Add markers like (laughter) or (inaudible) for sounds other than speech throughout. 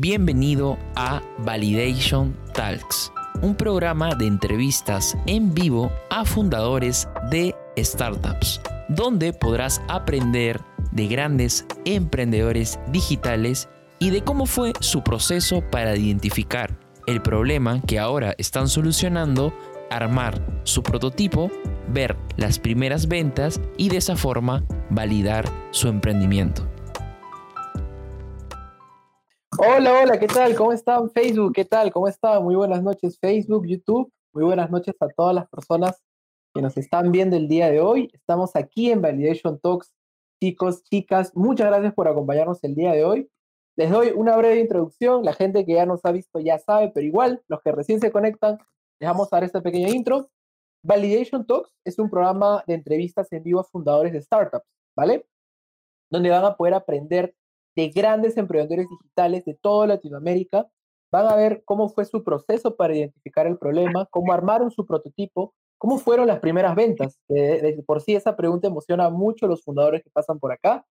Bienvenido a Validation Talks, un programa de entrevistas en vivo a fundadores de startups, donde podrás aprender de grandes emprendedores digitales y de cómo fue su proceso para identificar el problema que ahora están solucionando, armar su prototipo, ver las primeras ventas y de esa forma validar su emprendimiento. Hola, hola, ¿qué tal? ¿Cómo están Facebook? ¿Qué tal? ¿Cómo están? Muy buenas noches Facebook, YouTube. Muy buenas noches a todas las personas que nos están viendo el día de hoy. Estamos aquí en Validation Talks. Chicos, chicas, muchas gracias por acompañarnos el día de hoy. Les doy una breve introducción. La gente que ya nos ha visto ya sabe, pero igual, los que recién se conectan, les vamos a dar esta pequeña intro. Validation Talks es un programa de entrevistas en vivo a fundadores de startups, ¿vale? Donde van a poder aprender de grandes emprendedores digitales de toda Latinoamérica. Van a ver cómo fue su proceso para identificar el problema, cómo armaron su prototipo, cómo fueron las primeras ventas. por sí esa pregunta emociona mucho a los fundadores que pasan por acá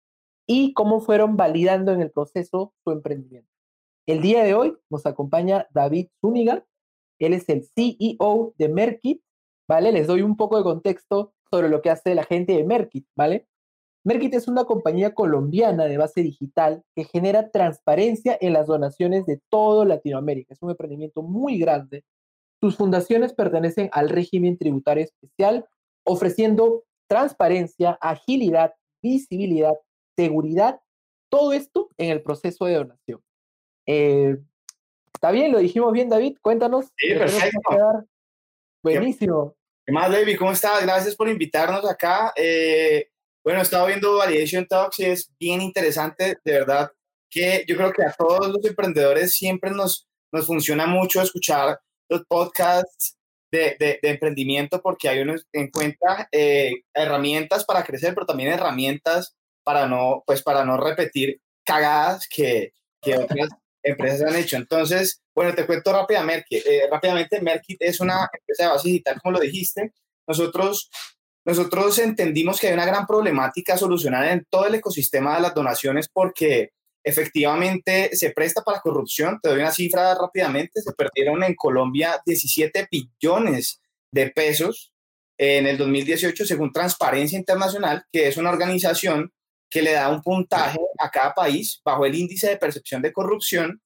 y cómo fueron validando en el proceso su emprendimiento. El día de hoy nos acompaña David Zúñiga. Él es el CEO de Merkit, ¿vale? Les doy un poco de contexto sobre lo que hace la gente de Merkit, ¿vale? Merkit es una compañía colombiana de base digital que genera transparencia en las donaciones de todo Latinoamérica. Es un emprendimiento muy grande. Sus fundaciones pertenecen al régimen tributario especial, ofreciendo transparencia, agilidad, visibilidad, seguridad, todo esto en el proceso de donación. Eh, ¿Está bien? ¿Lo dijimos bien, David? Cuéntanos. Sí, perfecto. Buenísimo. ¿Qué más, David? ¿Cómo estás? Gracias por invitarnos acá. Eh, bueno, he estado viendo Validation Talks y es bien interesante, de verdad, que yo creo que a todos los emprendedores siempre nos, nos funciona mucho escuchar los podcasts de, de, emprendimiento porque hay uno en cuenta eh, herramientas para crecer, pero también herramientas para no, pues para no repetir cagadas que, que otras (laughs) empresas han hecho. Entonces, bueno, te cuento rápidamente, eh, rápidamente, Merkit es una empresa de base digital, como lo dijiste. Nosotros nosotros entendimos que hay una gran problemática solucionar en todo el ecosistema de las donaciones porque efectivamente se presta para corrupción. Te doy una cifra rápidamente. Se perdieron en Colombia 17 billones de pesos en el 2018 según Transparencia Internacional, que es una organización que le da un puntaje a cada país bajo el índice de percepción de corrupción.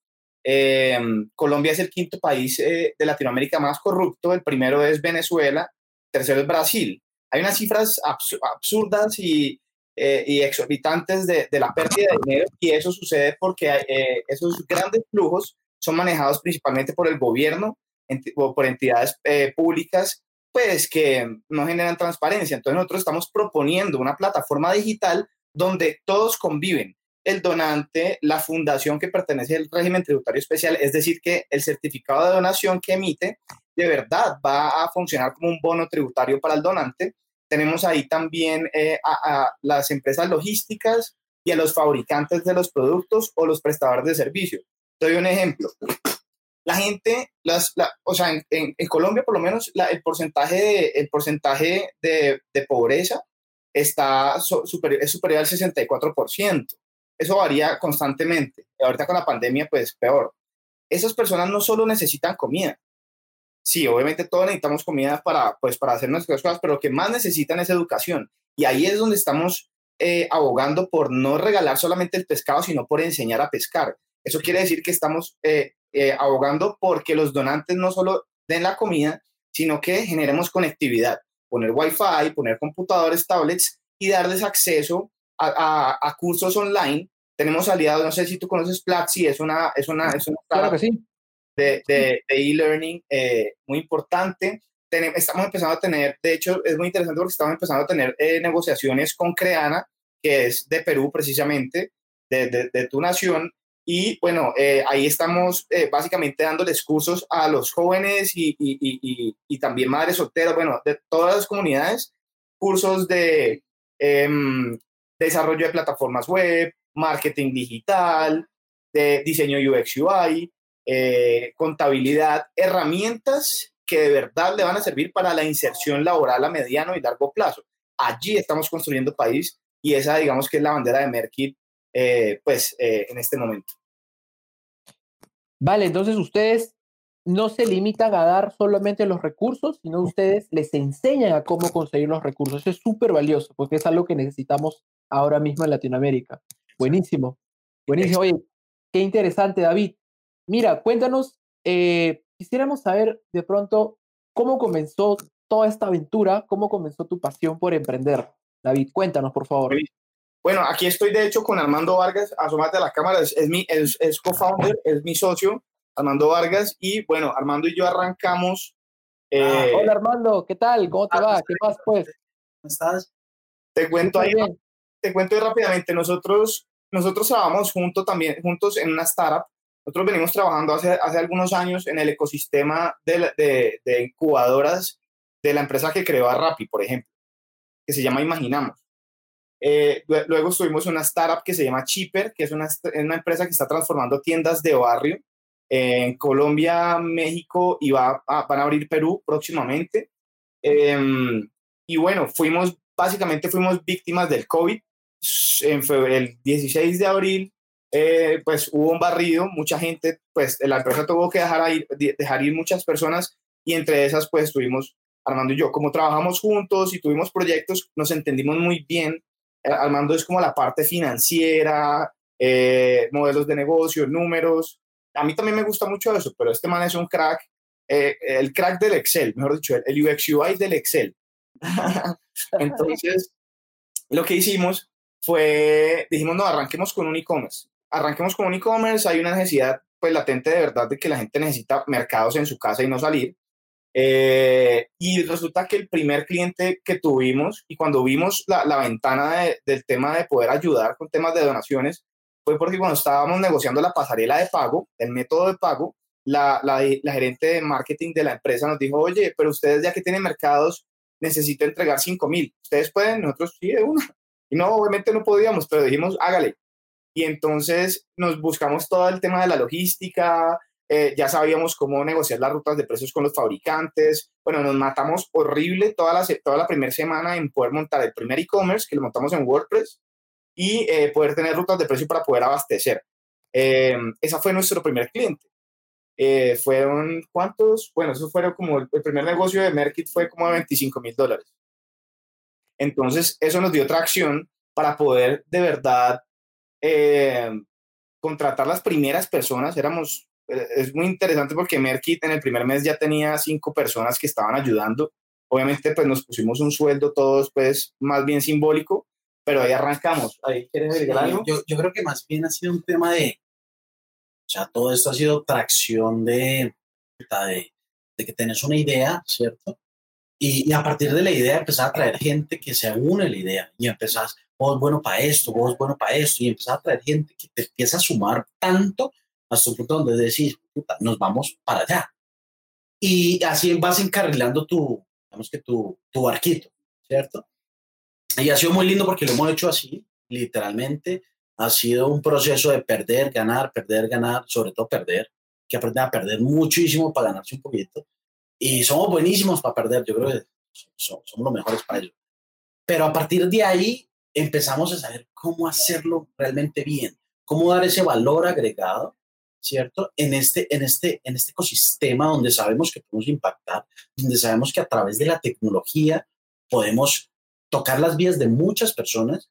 Em, Colombia es el quinto país eh, de Latinoamérica más corrupto, el primero es Venezuela, tercero es Brasil hay unas cifras absurdas y, eh, y exorbitantes de, de, la pérdida de dinero y eso sucede porque eh, esos grandes flujos son manejados principalmente por el gobierno o por entidades eh, públicas pues que no generan transparencia. Entonces nosotros estamos proponiendo una plataforma digital donde todos conviven, el donante, la fundación que pertenece al régimen tributario especial, es decir, que el certificado de donación que emite de verdad va a funcionar como un bono tributario para el donante. Tenemos ahí también eh, a, las empresas logísticas y a los fabricantes de los productos o los prestadores de servicios. Doy un ejemplo. La gente, las, o sea, en, Colombia por lo menos el porcentaje, de, el porcentaje de, de pobreza está superior, es superior al 64%. Eso varía constantemente. Ahorita con la pandemia, pues peor. Esas personas no solo necesitan comida, sí, obviamente todos necesitamos comida para, pues, para hacer nuestras cosas, pero lo que más necesitan es educación. Y ahí es donde estamos eh, abogando por no regalar solamente el pescado, sino por enseñar a pescar. Eso quiere decir que estamos eh, eh, abogando porque los donantes no solo den la comida, sino que generemos conectividad, poner wifi, poner computadores, tablets y darles acceso a, a, cursos online. Tenemos aliados, no sé si tú conoces Platzi, es una, es una, es una claro que sí de e-learning eh, muy importante. estamos empezando a tener, de hecho, es muy interesante porque estamos empezando a tener eh, negociaciones con Creana, que es de Perú precisamente, de, de, tu nación. Y bueno, eh, ahí estamos básicamente dándoles cursos a los jóvenes y, y, y, y, también madres solteras, bueno, de todas las comunidades, cursos de em, desarrollo de plataformas web, marketing digital, de diseño UX UI, eh, contabilidad, herramientas que de verdad le van a servir para la inserción laboral a mediano y largo plazo. Allí estamos construyendo país y esa, digamos, que es la bandera de Merkit, eh, pues, eh, en este momento. Vale, entonces ustedes no se limitan a dar solamente los recursos, sino ustedes les enseñan a cómo conseguir los recursos. Eso es súper valioso porque es algo que necesitamos ahora mismo en Latinoamérica. Buenísimo. Buenísimo. Oye, qué interesante, David. Mira, cuéntanos, eh, quisiéramos saber de pronto cómo comenzó toda esta aventura, cómo comenzó tu pasión por emprender. David, cuéntanos, por favor. Bueno, aquí estoy de hecho con Armando Vargas, asomate a la cámara, es, mi es, es co-founder, es mi socio, Armando Vargas, y bueno, Armando y yo arrancamos. Ah, eh, hola Armando, ¿qué tal? ¿Cómo te ah, va? ¿Qué más pues? ¿Cómo estás? Te cuento ahí, te cuento rápidamente, nosotros, nosotros trabajamos juntos también, juntos en una startup, nosotros venimos trabajando hace, hace algunos años en el ecosistema de, de, de incubadoras de la empresa que creó a Rappi, por ejemplo, que se llama Imaginamos. Eh, luego estuvimos una startup que se llama Cheaper, que es una, una empresa que está transformando tiendas de barrio en Colombia, México y va van a abrir Perú próximamente. Em, y bueno, fuimos, básicamente fuimos víctimas del COVID. En el 16 de abril, eh, pues hubo un barrido, mucha gente, pues la empresa tuvo que dejar ir, dejar ir muchas personas y entre esas pues estuvimos Armando y yo. Como trabajamos juntos y tuvimos proyectos, nos entendimos muy bien eh, Armando es como la parte financiera, eh, modelos de negocio, números. A mí también me gusta mucho eso, pero este man es un crack, eh, el crack del Excel, mejor dicho, el UX UI del Excel. (laughs) Entonces, lo que hicimos fue, dijimos, no, arranquemos con un e-commerce. Arranquemos con un e-commerce, hay una necesidad pues latente de verdad de que la gente necesita mercados en su casa y no salir. Eh, y resulta que el primer cliente que tuvimos y cuando vimos la, la ventana del tema de poder ayudar con temas de donaciones, fue porque cuando estábamos negociando la pasarela de pago, el método de pago, la, la, la, gerente de marketing de la empresa nos dijo, oye, pero ustedes ya que tienen mercados, necesito entregar 5 mil. ¿Ustedes pueden? Nosotros sí, de una. Y no, obviamente no podíamos, pero dijimos, hágale. Y entonces nos buscamos todo el tema de la logística, eh, ya sabíamos cómo negociar las rutas de precios con los fabricantes. Bueno, nos matamos horrible toda la, toda la primera semana en poder montar el primer e-commerce, que lo montamos en WordPress, y eh, poder tener rutas de precio para poder abastecer. Eh, esa fue nuestro primer cliente. fueron, ¿cuántos? Bueno, eso fueron como el, primer negocio de Merkit fue como de 25 mil dólares. Entonces, eso nos dio tracción para poder de verdad contratar las primeras personas. Éramos es muy interesante porque Merkit en el primer mes ya tenía cinco personas que estaban ayudando. Obviamente, pues nos pusimos un sueldo todos, pues más bien simbólico, pero ahí arrancamos. ¿Ahí quieres agregar algo? Yo, yo, creo que más bien ha sido un tema de, o sea, todo esto ha sido tracción de, de, de que tenés una idea, ¿cierto? Y, y, a partir de la idea empezar a traer gente que se une a la idea y empezás, vos bueno para esto, vos bueno para esto, y empezar a traer gente que te empieza a sumar tanto hasta un punto donde decís, nos vamos para allá. Y así vas encarrilando tu, digamos que tu, tu barquito, ¿cierto? Y ha sido muy lindo porque lo hemos hecho así, literalmente. Ha sido un proceso de perder, ganar, perder, ganar, sobre todo perder, que aprender a perder muchísimo para ganarse un poquito. Y somos buenísimos para perder, yo creo que somos los mejores para ello. Pero a partir de ahí empezamos a saber cómo hacerlo realmente bien, cómo dar ese valor agregado ¿cierto? En este, en, este, en este ecosistema donde sabemos que podemos impactar, donde sabemos que a través de la tecnología podemos tocar las vidas de muchas personas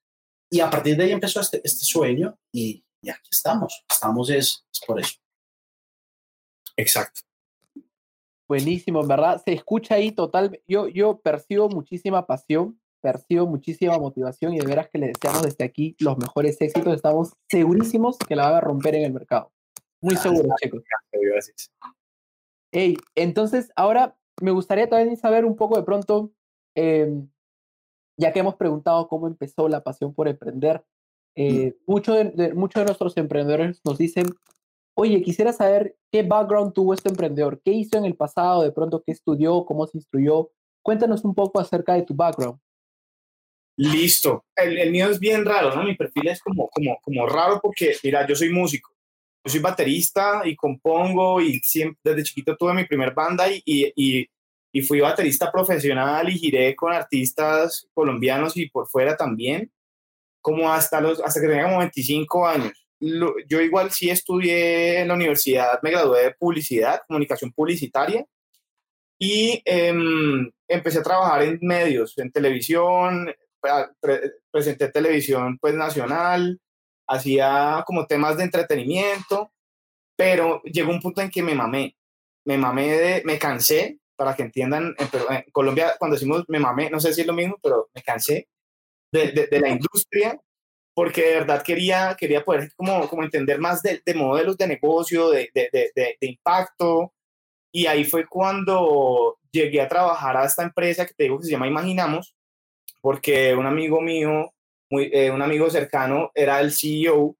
y a partir de ahí empezó este, este sueño y, y, aquí estamos, estamos es, es por eso. Exacto. Buenísimo, en verdad, se escucha ahí total, yo, yo percibo muchísima pasión, percibo muchísima motivación y de veras que le deseamos desde aquí los mejores éxitos, estamos segurísimos que la va a romper en el mercado. Muy ah, seguro, chicos. Hey, entonces, ahora me gustaría también saber un poco de pronto, em, ya que hemos preguntado cómo empezó la pasión por emprender, eh, muchos de, muchos de nuestros emprendedores nos dicen, oye, quisiera saber qué background tuvo este emprendedor, qué hizo en el pasado, de pronto qué estudió, cómo se instruyó. Cuéntanos un poco acerca de tu background. Listo. El, el mío es bien raro, ¿no? Mi perfil es como, como, como raro porque, mira, yo soy músico yo soy baterista y compongo y siempre, desde chiquito tuve mi primer banda y, y, y, fui baterista profesional y giré con artistas colombianos y por fuera también, como hasta, los, hasta que tenía como 25 años. yo igual sí estudié en la universidad, me gradué de publicidad, comunicación publicitaria, y em, empecé a trabajar en medios, en televisión, presenté televisión pues nacional, hacía como temas de entretenimiento, pero llegó un punto en que me mamé, me mamé de, me cansé, para que entiendan, en, Colombia cuando decimos me mamé, no sé si es lo mismo, pero me cansé de, de, la industria, porque de verdad quería, quería poder como, como entender más de, de modelos de negocio, de, de, impacto, y ahí fue cuando llegué a trabajar a esta empresa que te digo que se llama Imaginamos, porque un amigo mío, muy, eh, un amigo cercano, era el CEO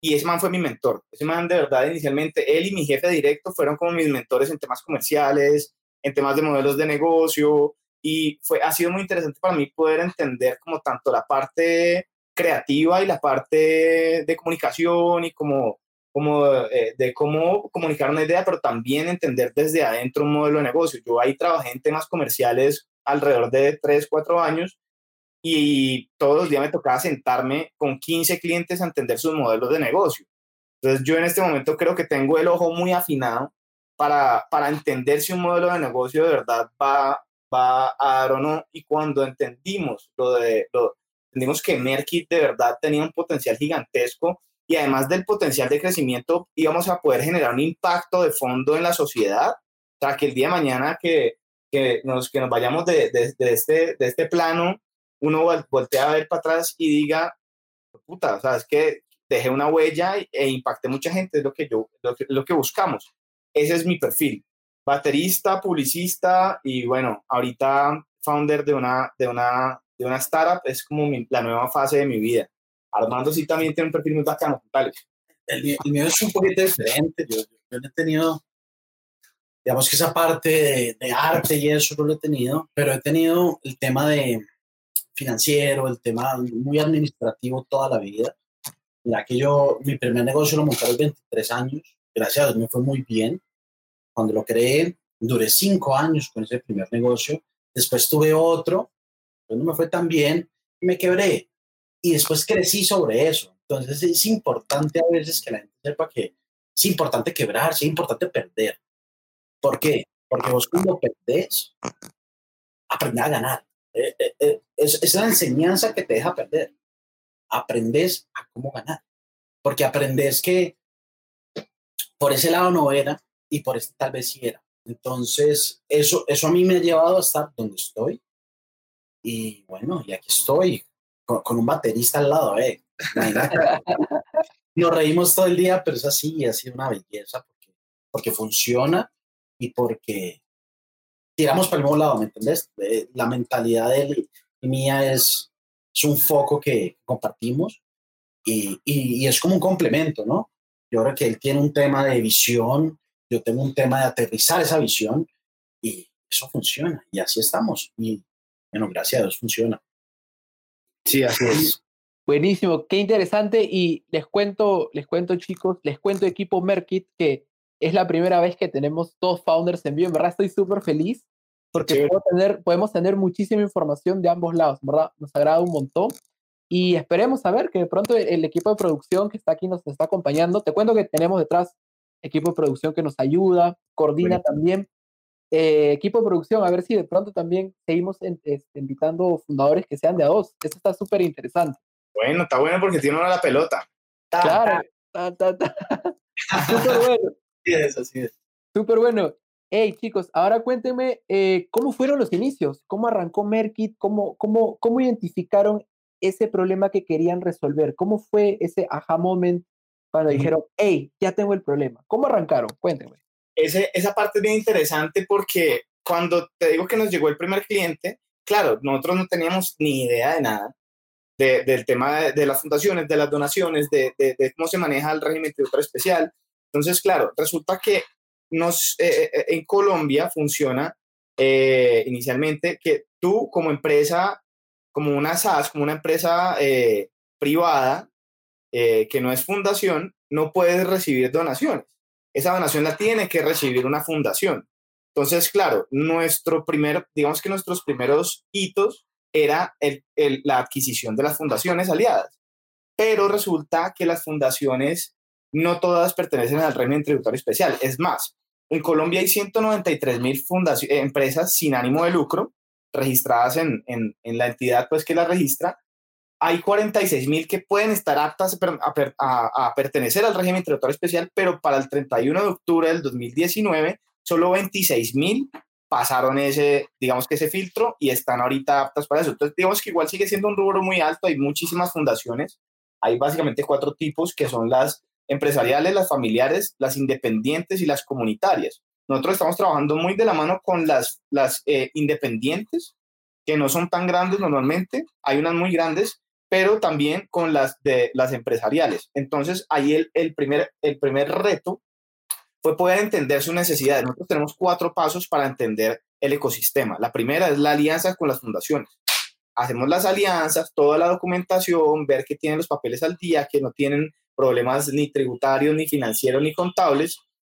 y ese man fue mi mentor. Ese man de verdad inicialmente, él y mi jefe directo fueron como mis mentores en temas comerciales, en temas de modelos de negocio y fue, ha sido muy interesante para mí poder entender como tanto la parte creativa y la parte de comunicación y como, como eh, de cómo comunicar una idea, pero también entender desde adentro un modelo de negocio. Yo ahí trabajé en temas comerciales alrededor de 3, 4 años y todos los días me tocaba sentarme con 15 clientes a entender sus modelos de negocio. Entonces yo en este momento creo que tengo el ojo muy afinado para, para entender si un modelo de negocio de verdad va, va a dar o no. Y cuando entendimos lo de, lo, entendimos que Merkit de verdad tenía un potencial gigantesco y además del potencial de crecimiento íbamos a poder generar un impacto de fondo en la sociedad. O sea, que el día de mañana que, que, nos, que nos vayamos de, de, de este, de este plano uno voltea a ver para atrás y diga, puta, o sea, es que dejé una huella e impacté mucha gente, es lo que yo, lo que, buscamos. Ese es mi perfil. Baterista, publicista y bueno, ahorita founder de una, de una, de una startup es como la nueva fase de mi vida. Armando sí también tiene un perfil muy bacano, El mío, es un poquito diferente. Yo, yo, he tenido, digamos que esa parte de, de, arte y eso no lo he tenido, pero he tenido el tema de, financiero, el tema muy administrativo toda la vida. Ya que yo, mi primer negocio lo monté a los 23 años, gracias a Dios me fue muy bien. Cuando lo creé, duré cinco años con ese primer negocio. Después tuve otro, pero no me fue tan bien me quebré. Y después crecí sobre eso. Entonces es importante a veces que la gente sepa que es importante quebrar, es importante perder. ¿Por qué? Porque vos cuando perdés, aprendes a ganar. Eh, eh, eh, es, la enseñanza que te deja perder. Aprendes a cómo ganar. Porque aprendes que por ese lado no era y por este tal vez sí era. Entonces, eso, eso a mí me ha llevado a estar donde estoy. Y bueno, y aquí estoy con, un baterista al lado, ¿eh? (laughs) Nos reímos todo el día, pero es así, ha sido una belleza porque, porque funciona y porque tiramos para el mismo lado, ¿me entendés? Eh, la mentalidad de él y mía es, es un foco que compartimos y, y, es como un complemento, ¿no? Yo creo que él tiene un tema de visión, yo tengo un tema de aterrizar esa visión y eso funciona y así estamos. Y bueno, gracias a Dios funciona. Sí, así es. Buenísimo, qué interesante y les cuento, les cuento chicos, les cuento equipo Merkit que es la primera vez que tenemos dos founders en vivo. En verdad estoy súper feliz porque tener, podemos tener muchísima información de ambos lados, ¿verdad? Nos agrada un montón. Y esperemos saber que de pronto el, equipo de producción que está aquí nos está acompañando. Te cuento que tenemos detrás equipo de producción que nos ayuda, coordina también. Eh, equipo de producción, a ver si de pronto también seguimos este, invitando fundadores que sean de a dos. Eso está súper interesante. Bueno, está bueno porque tiene una la pelota. claro. (laughs) Súper bueno. Es, así es. Súper bueno. Hey, chicos, ahora cuéntenme eh, cómo fueron los inicios, cómo arrancó Merkit, cómo, cómo, cómo identificaron ese problema que querían resolver, cómo fue ese aha moment cuando dijeron, hey, ya tengo el problema. ¿Cómo arrancaron? Cuéntenme. Ese, esa parte es bien interesante porque cuando te digo que nos llegó el primer cliente, claro, nosotros no teníamos ni idea de nada del tema de, las fundaciones, de las donaciones, de, de, cómo se maneja el régimen tributario especial, entonces, claro, resulta que nos, eh, eh, en Colombia funciona eh, inicialmente que tú como empresa, como una SAS, como una empresa privada, que no es fundación, no puedes recibir donaciones. Esa donación la tiene que recibir una fundación. Entonces, claro, nuestro primer, digamos que nuestros primeros hitos era el, la adquisición de las fundaciones aliadas pero resulta que las fundaciones no todas pertenecen al régimen tributario especial. Es más, en Colombia hay 193 mil empresas sin ánimo de lucro registradas en, en, la entidad pues, que las registra. Hay 46 mil que pueden estar aptas a, a, pertenecer al régimen tributario especial, pero para el 31 de octubre del 2019, solo 26 mil pasaron ese, digamos que ese filtro y están ahorita aptas para eso. Entonces, digamos que igual sigue siendo un rubro muy alto, hay muchísimas fundaciones, hay básicamente cuatro tipos que son las empresariales, las familiares, las independientes y las comunitarias. Nosotros estamos trabajando muy de la mano con las, las eh, independientes, que no son tan grandes normalmente, hay unas muy grandes, pero también con las de las empresariales. Entonces, ahí el, el, primer, el primer reto fue poder entender sus necesidades. Nosotros tenemos cuatro pasos para entender el ecosistema. La primera es la alianza con las fundaciones. Hacemos las alianzas, toda la documentación, ver que tienen los papeles al día, que no tienen problemas ni tributarios, ni financieros, ni contables.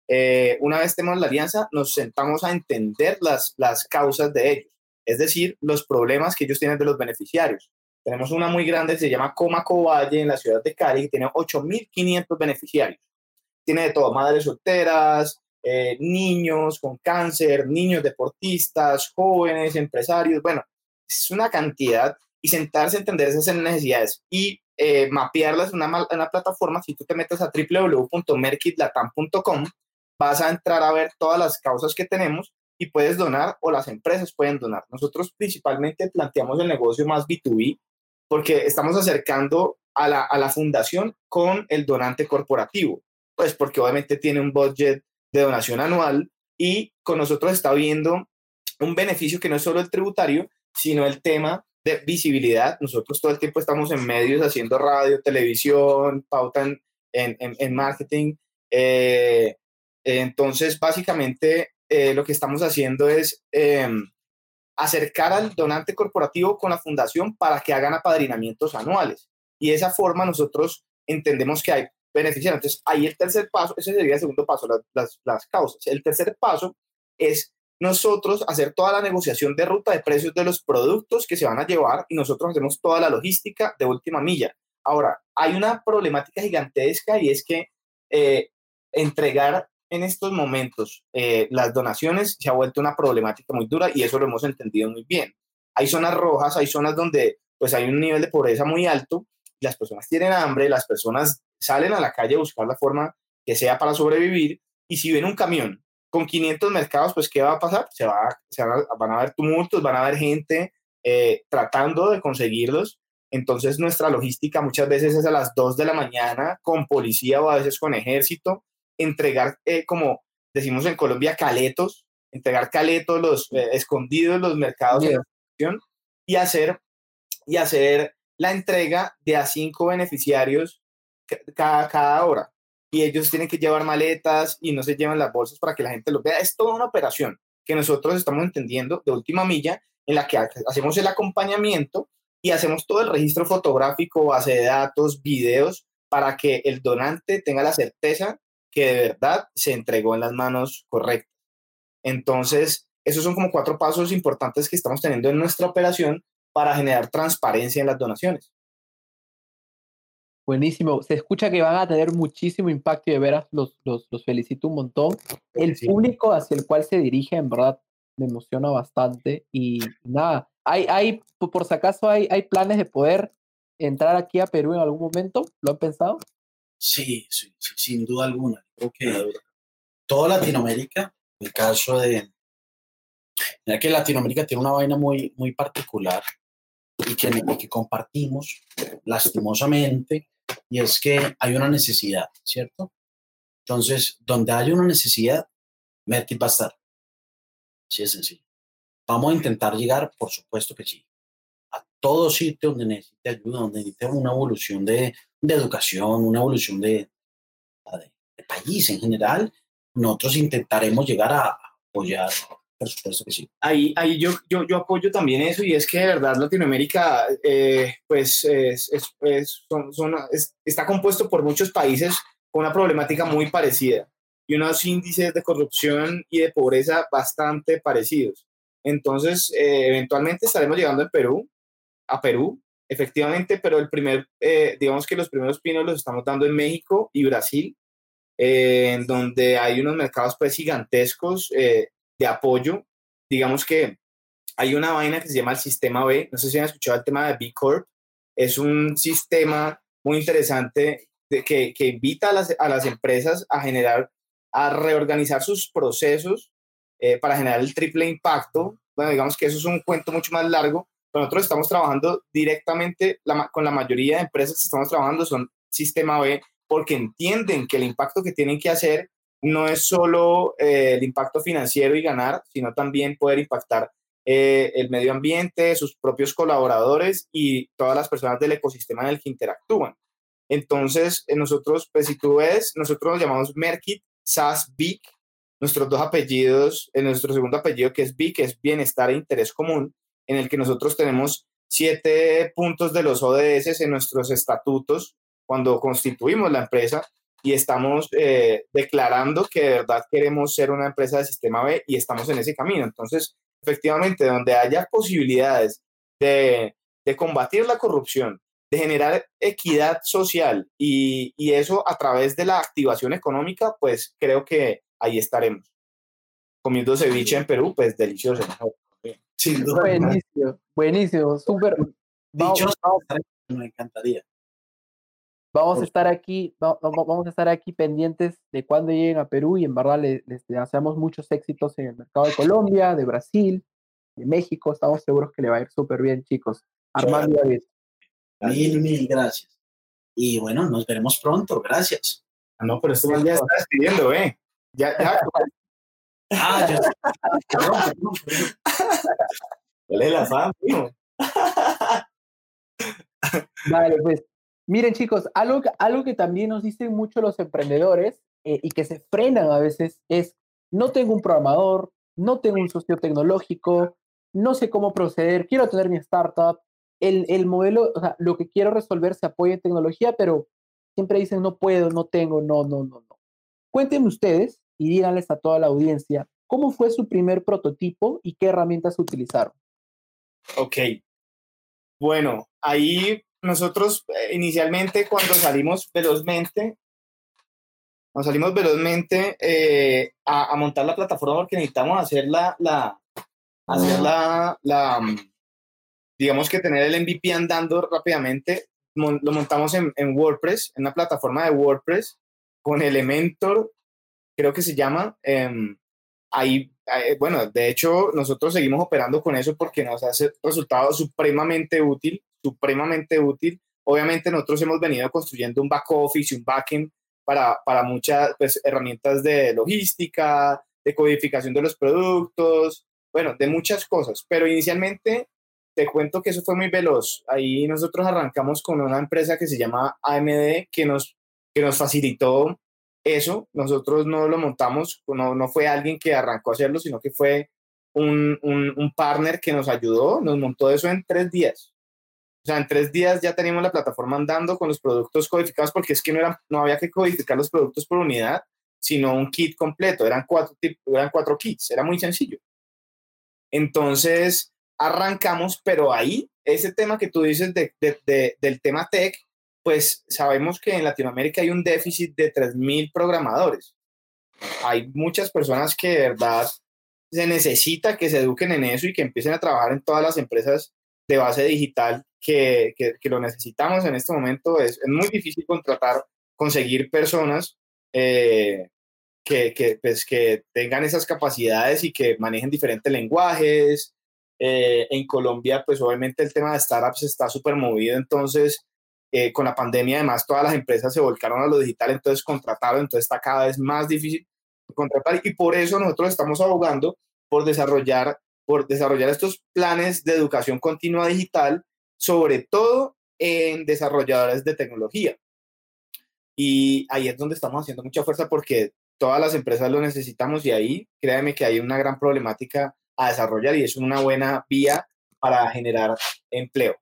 Eh, una vez tenemos la alianza, nos sentamos a entender las, las causas de ellos, es decir, los problemas que ellos tienen de los beneficiarios. Tenemos una muy grande, se llama Coma Valle en la ciudad de Cali, que tiene 8.500 beneficiarios. Tiene de todo, madres solteras, eh, niños con cáncer, niños deportistas, jóvenes, empresarios, bueno, es una cantidad y sentarse a entender esas necesidades y eh, mapearlas en una, una, plataforma, si tú te metes a www.merkitlatam.com, vas a entrar a ver todas las causas que tenemos y puedes donar o las empresas pueden donar. Nosotros principalmente planteamos el negocio más B2B porque estamos acercando a la, a la fundación con el donante corporativo, pues porque obviamente tiene un budget de donación anual y con nosotros está viendo un beneficio que no es solo el tributario, sino el tema de visibilidad. Nosotros todo el tiempo estamos en medios haciendo radio, televisión, pauta en, en, marketing. Eh, entonces, básicamente, eh, lo que estamos haciendo es em, acercar al donante corporativo con la fundación para que hagan apadrinamientos anuales. Y de esa forma nosotros entendemos que hay beneficiarios. Entonces, ahí el tercer paso, ese sería el segundo paso, las, las causas. El tercer paso es nosotros hacer toda la negociación de ruta de precios de los productos que se van a llevar y nosotros hacemos toda la logística de última milla. Ahora, hay una problemática gigantesca y es que eh, entregar en estos momentos eh, las donaciones se ha vuelto una problemática muy dura y eso lo hemos entendido muy bien. Hay zonas rojas, hay zonas donde pues hay un nivel de pobreza muy alto, las personas tienen hambre, las personas salen a la calle a buscar la forma que sea para sobrevivir y si ven un camión con 500 mercados, pues ¿qué va a pasar? Se, va, se van, a, van, a, haber tumultos, van a haber gente eh, tratando de conseguirlos. Entonces nuestra logística muchas veces es a las 2 de la mañana con policía o a veces con ejército, entregar, eh, como decimos en Colombia, caletos, entregar caletos los eh, escondidos en los mercados de y hacer, y hacer la entrega de a cinco beneficiarios cada, cada hora y ellos tienen que llevar maletas y no se llevan las bolsas para que la gente lo vea. Es toda una operación que nosotros estamos entendiendo de última milla en la que hacemos el acompañamiento y hacemos todo el registro fotográfico, base de datos, videos, para que el donante tenga la certeza que de verdad se entregó en las manos correctas. Entonces, esos son como cuatro pasos importantes que estamos teniendo en nuestra operación para generar transparencia en las donaciones. Buenísimo. Se escucha que van a tener muchísimo impacto y de veras los, los, los felicito un montón. El público hacia el cual se dirige, en verdad, me emociona bastante. Y nada, hay, hay por si acaso, hay, hay planes de poder entrar aquí a Perú en algún momento. ¿Lo han pensado? Sí, sí, sin duda alguna. Creo que toda Latinoamérica, el caso de. Mira que Latinoamérica tiene una vaina muy, muy particular y que, que compartimos lastimosamente y es que hay una necesidad, ¿cierto? Entonces, donde hay una necesidad, Merkit va a estar. Así es sencillo. Vamos a intentar llegar, por supuesto que sí, a todo sitio donde necesite ayuda, donde necesite una evolución de, de educación, una evolución de, de, de, país en general. Nosotros intentaremos llegar a apoyar por supuesto que sí. Ahí, ahí yo, yo, yo apoyo también eso y es que de verdad Latinoamérica eh, pues es, es, son, son, está compuesto por muchos países con una problemática muy parecida y unos índices de corrupción y de pobreza bastante parecidos. Entonces, eh, eventualmente estaremos llegando en Perú, a Perú. efectivamente, pero el primer, eh, digamos que los primeros pinos los estamos dando en México y Brasil, eh, en donde hay unos mercados pues gigantescos de apoyo. Digamos que hay una vaina que se llama el sistema B, no sé si han escuchado el tema de B Corp, es un sistema muy interesante de que, que, invita a las, a las, empresas a generar, a reorganizar sus procesos para generar el triple impacto. Bueno, digamos que eso es un cuento mucho más largo, nosotros estamos trabajando directamente con la mayoría de empresas que estamos trabajando son sistema B porque entienden que el impacto que tienen que hacer no es solo eh, el impacto financiero y ganar, sino también poder impactar eh, el medio ambiente, sus propios colaboradores y todas las personas del ecosistema en el que interactúan. Entonces, eh, nosotros, pues si tú ves, nosotros nos llamamos Merkit, SAS, BIC, nuestros dos apellidos, en nuestro segundo apellido que es BIC, es Bienestar e Interés Común, en el que nosotros tenemos siete puntos de los ODS en nuestros estatutos cuando constituimos la empresa y estamos eh, declarando que de verdad queremos ser una empresa de sistema B y estamos en ese camino. Entonces, efectivamente, donde haya posibilidades de, de combatir la corrupción, de generar equidad social y, y, eso a través de la activación económica, pues creo que ahí estaremos. Comiendo ceviche en Perú, pues delicioso. Buenísimo, buenísimo, súper. Dicho, me encantaría. Vamos a estar aquí, vamos a estar aquí pendientes de cuando lleguen a Perú y en verdad les, deseamos muchos éxitos en el mercado de Colombia, de Brasil, de México. Estamos seguros que le va a ir súper bien, chicos. Armando David. Mil, mil gracias. Y bueno, nos veremos pronto. Gracias. Ah, no, pero esto ya está despidiendo, ¿eh? Ya, ya. ah, ya. ¿Cuál es la fama, Vale, pues miren chicos, algo, algo que también nos dicen mucho los emprendedores eh, y que se frenan a veces es, no tengo un programador, no tengo un socio tecnológico, no sé cómo proceder, quiero tener mi startup, el, el modelo, o sea, lo que quiero resolver se apoya en tecnología, pero siempre dicen no puedo, no tengo, no, no, no, no. Cuéntenme ustedes y díganles a toda la audiencia, ¿cómo fue su primer prototipo y qué herramientas utilizaron? Ok. Bueno, ahí nosotros eh, inicialmente cuando salimos velozmente, cuando salimos velozmente eh, a, montar la plataforma porque necesitamos hacer la, la, hacer la, la, mm, digamos que tener el MVP andando rápidamente, lo montamos en, en, WordPress, en una plataforma de WordPress con Elementor, creo que se llama. Em, ahí eh, bueno, de hecho, nosotros seguimos operando con eso porque nos hace resultado supremamente útil, supremamente útil. Obviamente nosotros hemos venido construyendo un back office y un backend para, para muchas pues, herramientas de logística, de codificación de los productos, bueno, de muchas cosas, pero inicialmente te cuento que eso fue muy veloz. Ahí nosotros arrancamos con una empresa que se llama AMD que nos, que nos facilitó eso nosotros no lo montamos, no, no fue alguien que arrancó a hacerlo, sino que fue un, un, partner que nos ayudó, nos montó eso en tres días. O sea, en tres días ya teníamos la plataforma andando con los productos codificados, porque es que no, era, no había que codificar los productos por unidad, sino un kit completo. Eran cuatro, eran cuatro kits, era muy sencillo. Entonces, arrancamos, pero ahí, ese tema que tú dices de, de, del tema tech, pues sabemos que en Latinoamérica hay un déficit de 3.000 programadores. Hay muchas personas que de verdad se necesita que se eduquen en eso y que empiecen a trabajar en todas las empresas de base digital que, que, lo necesitamos en este momento. Es, es, muy difícil contratar, conseguir personas eh, que, que, pues, que tengan esas capacidades y que manejen diferentes lenguajes. Eh, en Colombia, pues obviamente el tema de startups está súper movido, entonces eh, con la pandemia, además, todas las empresas se volcaron a lo digital, entonces contrataron, entonces está cada vez más difícil contratar y por eso nosotros estamos abogando por desarrollar, por desarrollar estos planes de educación continua digital, sobre todo en desarrolladores de tecnología. Y ahí es donde estamos haciendo mucha fuerza porque todas las empresas lo necesitamos y ahí créanme que hay una gran problemática a desarrollar y es una buena vía para generar empleo.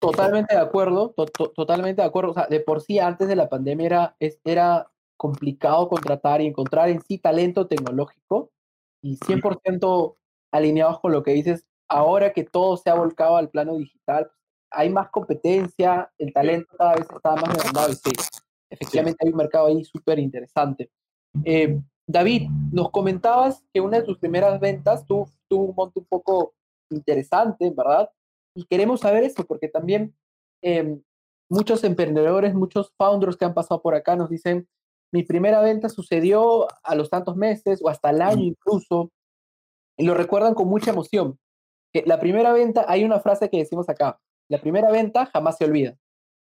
Totalmente de acuerdo, totalmente de acuerdo. O sea, de por sí antes de la pandemia era, era complicado contratar y encontrar en sí talento tecnológico y 100% alineados con lo que dices, ahora que todo se ha volcado al plano digital, hay más competencia, el talento cada vez está más demandado y sí, efectivamente hay un mercado ahí súper interesante. Eh, David, nos comentabas que una de tus primeras ventas tuvo, un monto un poco interesante, ¿verdad? Y queremos saber eso porque también em, muchos emprendedores, muchos founders que han pasado por acá nos dicen, mi primera venta sucedió a los tantos meses o hasta el año incluso, y lo recuerdan con mucha emoción. Que la primera venta, hay una frase que decimos acá, la primera venta jamás se olvida.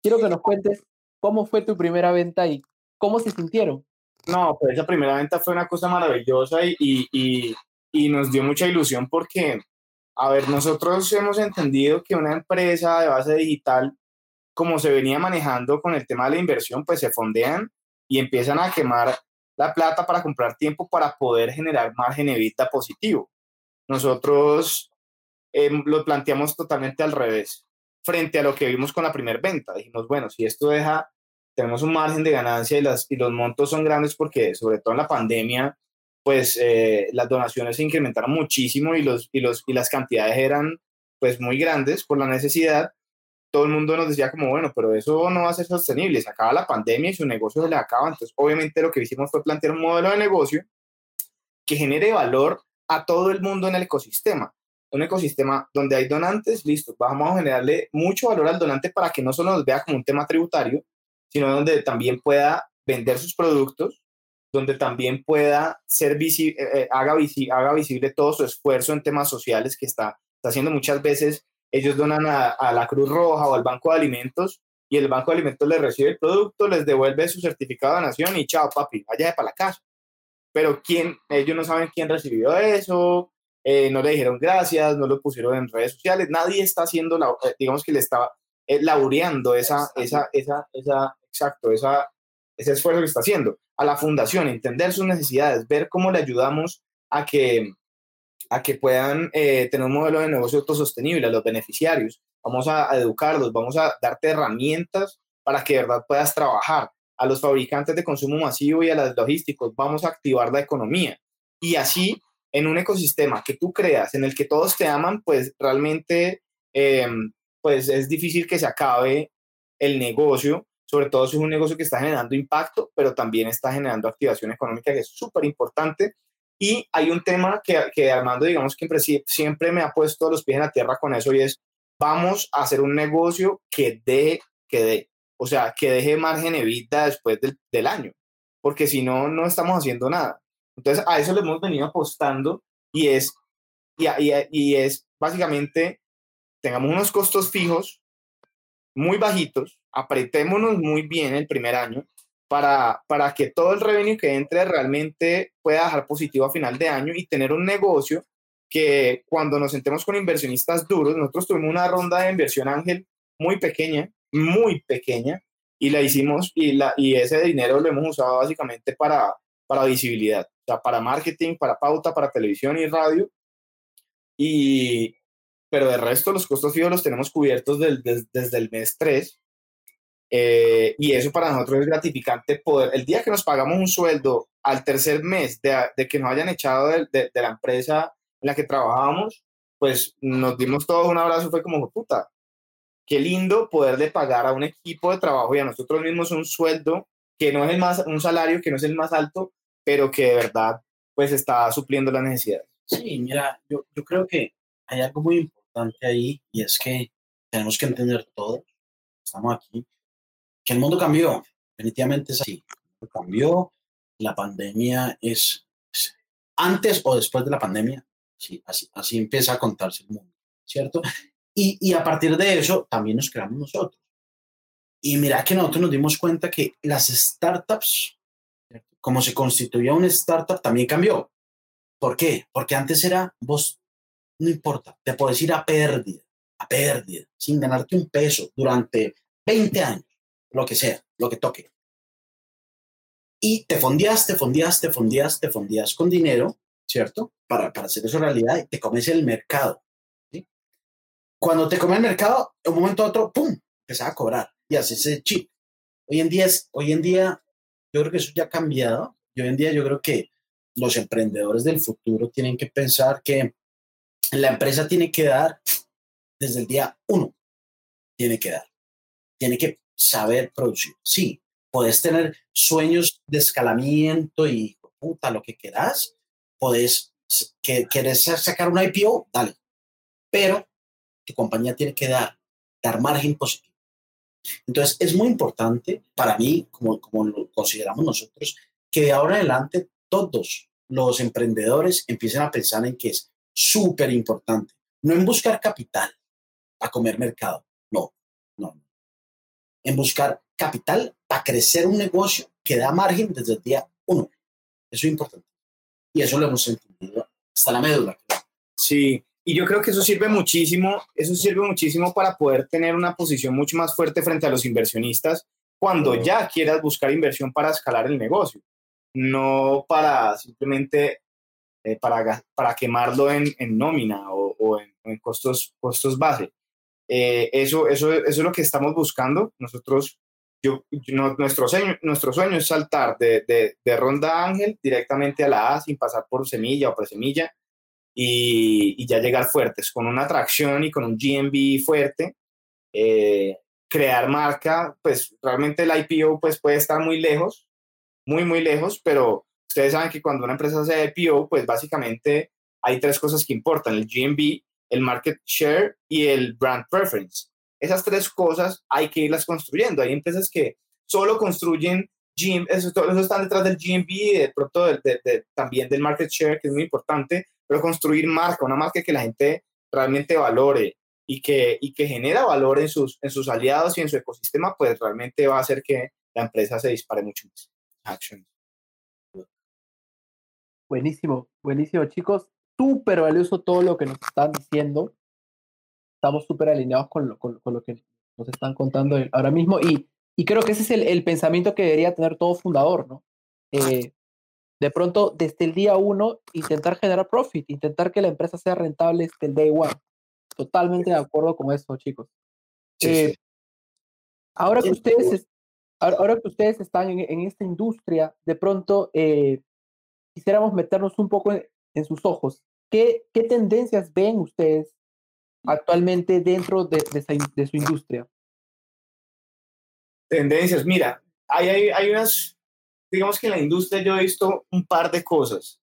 Quiero que nos cuentes cómo fue tu primera venta y cómo se sintieron. No, pues esa primera venta fue una cosa maravillosa y, y, y, nos dio mucha ilusión porque, a ver, nosotros hemos entendido que una empresa de base digital, como se venía manejando con el tema de la inversión, pues se fondean y empiezan a quemar la plata para comprar tiempo para poder generar margen evita positivo. Nosotros em, lo planteamos totalmente al revés frente a lo que vimos con la primera venta. Dijimos, bueno, si esto deja, tenemos un margen de ganancia y, las, y los montos son grandes porque sobre todo en la pandemia, pues eh, las donaciones se incrementaron muchísimo y, los, y, los, y las cantidades eran pues muy grandes por la necesidad. Todo el mundo nos decía como, bueno, pero eso no va a ser sostenible, se acaba la pandemia y su negocio se le acaba. Entonces, obviamente lo que hicimos fue plantear un modelo de negocio que genere valor a todo el mundo en el ecosistema un ecosistema donde hay donantes, listo, vamos a generarle mucho valor al donante para que no solo nos vea como un tema tributario, sino donde también pueda vender sus productos, donde también pueda ser visible, eh, eh, haga, haga visible todo su esfuerzo en temas sociales que está, haciendo muchas veces. Ellos donan a, la Cruz Roja o al Banco de Alimentos y el Banco de Alimentos les recibe el producto, les devuelve su certificado de donación y chao, papi, vaya para la casa. Pero quién, ellos no saben quién recibió eso, eh, no le dijeron gracias, no lo pusieron en redes sociales, nadie está haciendo, la, eh, digamos que le estaba eh, laureando esa, esa, esa, esa, exacto, esa, ese esfuerzo que está haciendo a la fundación, entender sus necesidades, ver cómo le ayudamos a que, a que puedan tener un modelo de negocio autosostenible a los beneficiarios. Vamos a, a educarlos, vamos a darte herramientas para que de verdad puedas trabajar. A los fabricantes de consumo masivo y a los logísticos, vamos a activar la economía. Y así en un ecosistema que tú creas, en el que todos te aman, pues realmente em, pues es difícil que se acabe el negocio, sobre todo si es un negocio que está generando impacto, pero también está generando activación económica, que es súper importante. Y hay un tema que, que Armando, digamos que siempre me ha puesto los pies en la tierra con eso y es, vamos a hacer un negocio que dé, que dé, o sea, que deje margen evita después del, del año, porque si no, no estamos haciendo nada. Entonces, a eso le hemos venido apostando y es, y, y, es básicamente, tengamos unos costos fijos muy bajitos, apretémonos muy bien el primer año para, para que todo el revenue que entre realmente pueda dejar positivo a final de año y tener un negocio que cuando nos sentemos con inversionistas duros, nosotros tuvimos una ronda de inversión ángel muy pequeña, muy pequeña, y la hicimos y, la, y ese dinero lo hemos usado básicamente para, para visibilidad para marketing, para pauta, para televisión y radio. Y, pero de resto los costos fijos los tenemos cubiertos desde el mes 3. Eh, y eso para nosotros es gratificante poder, el día que nos pagamos un sueldo al tercer mes de, de que nos hayan echado de, de, la empresa en la que trabajábamos, pues nos dimos todos un abrazo, fue como, puta, qué lindo poderle pagar a un equipo de trabajo y a nosotros mismos un sueldo que no es el más, un salario que no es el más alto, pero que de verdad pues está supliendo las necesidades. Sí, mira, yo, yo creo que hay algo muy importante ahí y es que tenemos que entender todo, estamos aquí, que el mundo cambió, definitivamente es así, cambió, la pandemia es, antes o después de la pandemia, sí, así, así empieza a contarse el mundo, ¿cierto? Y, y a partir de eso también nos creamos nosotros. Y mira que nosotros nos dimos cuenta que las startups como se constituía una startup, también cambió. ¿Por qué? Porque antes era, vos, no importa, te puedes ir a pérdida, a pérdida, sin ganarte un peso durante 20 años, lo que sea, lo que toque. Y te fondías, te fondías, te fondías, te fondías con dinero, ¿cierto? Para, para hacer eso realidad y te comes el mercado. Cuando te come el mercado, de un momento a otro, ¡pum!, empezaba a cobrar y haces ese chip. Hoy en día, es, hoy en día yo creo que eso ya ha cambiado. Y hoy en día yo creo que los emprendedores del futuro tienen que pensar que la empresa tiene que dar desde el día uno, tiene que dar, tiene que saber producir. Sí, puedes tener sueños de escalamiento y puta, lo que quieras, puedes, que, sacar una IPO, dale, pero tu compañía tiene que dar, dar margen positivo. Entonces, es muy importante para mí, como, como lo consideramos nosotros, que de ahora en adelante todos los emprendedores empiecen a pensar en que es súper importante, no en buscar capital para comer mercado, no, no, en buscar capital para crecer un negocio que da margen desde el día uno. Eso es importante. Y eso lo hemos entendido hasta la médula. Sí, y yo creo que eso sirve muchísimo, eso sirve muchísimo para poder tener una posición mucho más fuerte frente a los inversionistas cuando ya quieras buscar inversión para escalar el negocio, no para simplemente eh, para, para quemarlo en, en nómina o, o en, en, costos, costos base. Eh, eso, eso, eso es lo que estamos buscando. Nosotros, yo, no, nuestro, sueño, nuestro sueño es saltar de, de, de, ronda ángel directamente a la A sin pasar por semilla o presemilla y, y ya llegar fuertes, con una atracción y con un GMB fuerte. Eh, crear marca, pues realmente el IPO pues, puede estar muy lejos, muy, muy lejos, pero ustedes saben que cuando una empresa hace IPO, pues básicamente hay tres cosas que importan, el GMB, el market share y el brand preference. Esas tres cosas hay que irlas construyendo. Hay empresas que solo construyen GMB, eso, eso están detrás del GMB y de pronto de, de, de, también del market share, que es muy importante, pero construir marca, una marca que la gente realmente valore y que, y que genera valor en sus, en sus aliados y en su ecosistema, pues realmente va a hacer que la empresa se dispare mucho más. Action. Buenísimo, buenísimo, chicos. Súper valioso todo lo que nos están diciendo. Estamos súper alineados con lo, con, con lo, que nos están contando ahora mismo y, y creo que ese es el, el, pensamiento que debería tener todo fundador, ¿no? Eh, de pronto, desde el día uno, intentar generar profit, intentar que la empresa sea rentable desde el day one. Totalmente de acuerdo con eso, chicos. Sí, eh, sí. Ahora, que ustedes, ahora que ustedes están en, en esta industria, de pronto eh, quisiéramos meternos un poco en, en sus ojos. ¿Qué, ¿Qué, tendencias ven ustedes actualmente dentro de, de, esa, de, su industria? Tendencias, mira, hay, hay, hay unas, digamos que en la industria yo he visto un par de cosas.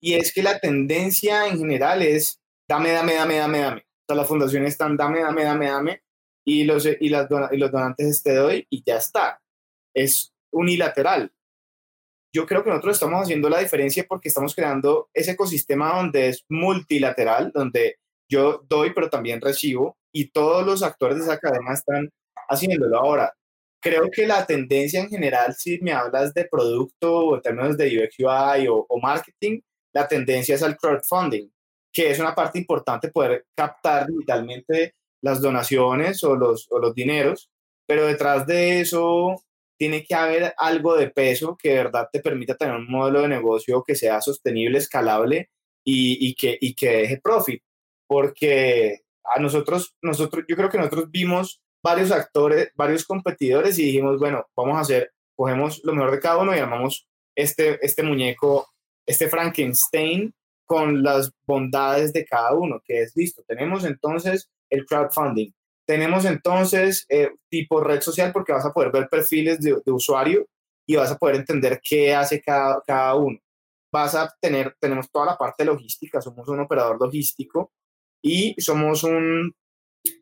Y es que la tendencia en general es dame, dame, dame, dame, dame. O sea, las fundaciones están dame, dame, dame, dame. Y los, y, las, y los donantes te doy y ya está. Es unilateral. Yo creo que nosotros estamos haciendo la diferencia porque estamos creando ese ecosistema donde es multilateral, donde yo doy pero también recibo y todos los actores de esa cadena están haciéndolo. Ahora, creo que la tendencia en general, si me hablas de producto o en términos de UX UI o, o marketing, la tendencia es al crowdfunding que es una parte importante poder captar digitalmente las donaciones o los, o los dineros, pero detrás de eso tiene que haber algo de peso que de verdad te permita tener un modelo de negocio que sea sostenible, escalable y, y, que, y que deje profit. Porque a nosotros, nosotros, yo creo que nosotros vimos varios actores, varios competidores y dijimos, bueno, vamos a hacer, cogemos lo mejor de cada uno y armamos este, este muñeco, este Frankenstein con las bondades de cada uno, que es listo. Tenemos entonces el crowdfunding. Tenemos entonces eh, tipo red social porque vas a poder ver perfiles de, usuario y vas a poder entender qué hace cada, cada uno. Vas a tener, tenemos toda la parte logística, somos un operador logístico y somos un,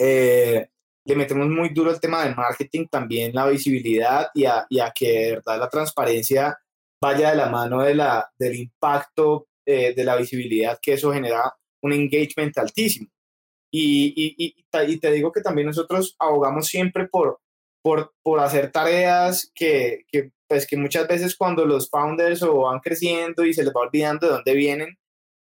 eh, le metemos muy duro el tema del marketing, también la visibilidad y a, y a que de verdad la transparencia vaya de la mano de la, del impacto eh, de la visibilidad que eso genera un engagement altísimo. Y, y, y, te digo que también nosotros abogamos siempre por, por, por hacer tareas que, que, pues que muchas veces cuando los founders o van creciendo y se les va olvidando de dónde vienen,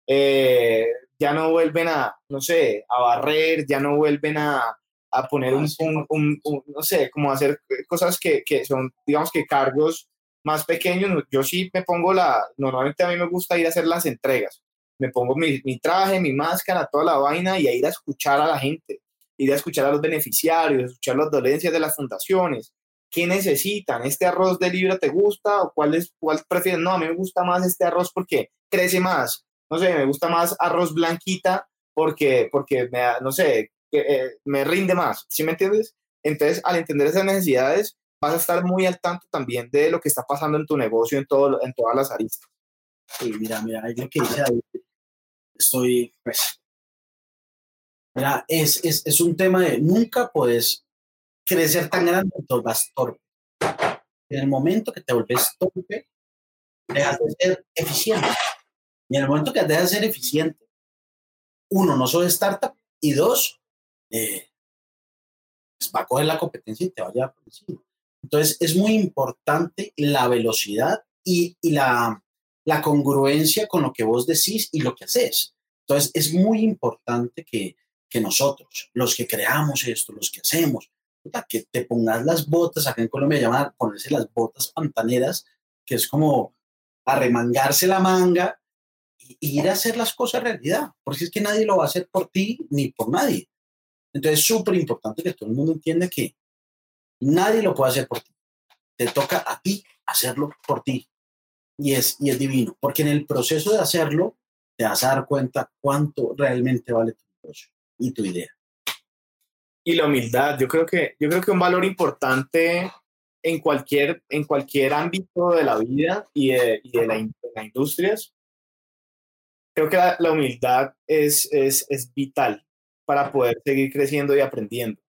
eh, ya no vuelven a, no sé, a barrer, ya no vuelven a, a poner un, un, un, un, no sé, como hacer cosas que, que son, digamos que cargos más pequeños, yo sí me pongo la, normalmente a mí me gusta ir a hacer las entregas, me pongo mi, mi, traje, mi máscara, toda la vaina y a ir a escuchar a la gente, ir a escuchar a los beneficiarios, escuchar las dolencias de las fundaciones, qué necesitan, este arroz de libra te gusta o cuál, es, cuál prefieres, no, a mí me gusta más este arroz porque crece más, no sé, me gusta más arroz blanquita porque, porque me, no sé, eh, me rinde más, ¿sí me entiendes? Entonces, al entender esas necesidades, vas a estar muy al tanto también de lo que está pasando en tu negocio, en, todo, en todas las aristas. Sí, mira, mira, que dice. Estoy, pues, mira, es, es, es un tema de nunca puedes crecer tan grande que te vuelvas torpe. En el momento que te vuelves torpe, dejas de ser eficiente. Y en el momento que dejas de ser eficiente, uno, no soy startup, y dos, eh, pues va a coger la competencia y te va a llevar por encima. Entonces, es muy importante la velocidad y, y la, la congruencia con lo que vos decís y lo que haces. Entonces, es muy importante que, que nosotros, los que creamos esto, los que hacemos, que te pongas las botas, acá en Colombia llaman ponerse las botas pantaneras, que es como arremangarse la manga y, ir a hacer las cosas realidad, porque es que nadie lo va a hacer por ti ni por nadie. Entonces es súper importante que todo el mundo entienda que nadie lo puede hacer por ti. Te toca a ti hacerlo por ti. Y es, y es divino, porque en el proceso de hacerlo te vas a dar cuenta cuánto realmente vale tu negocio y tu idea y la humildad. Yo creo que, yo creo que un valor importante en cualquier, en cualquier ámbito de la vida y de, y de, la, las industrias, creo que la, humildad es, es, es, vital para poder seguir creciendo y aprendiendo.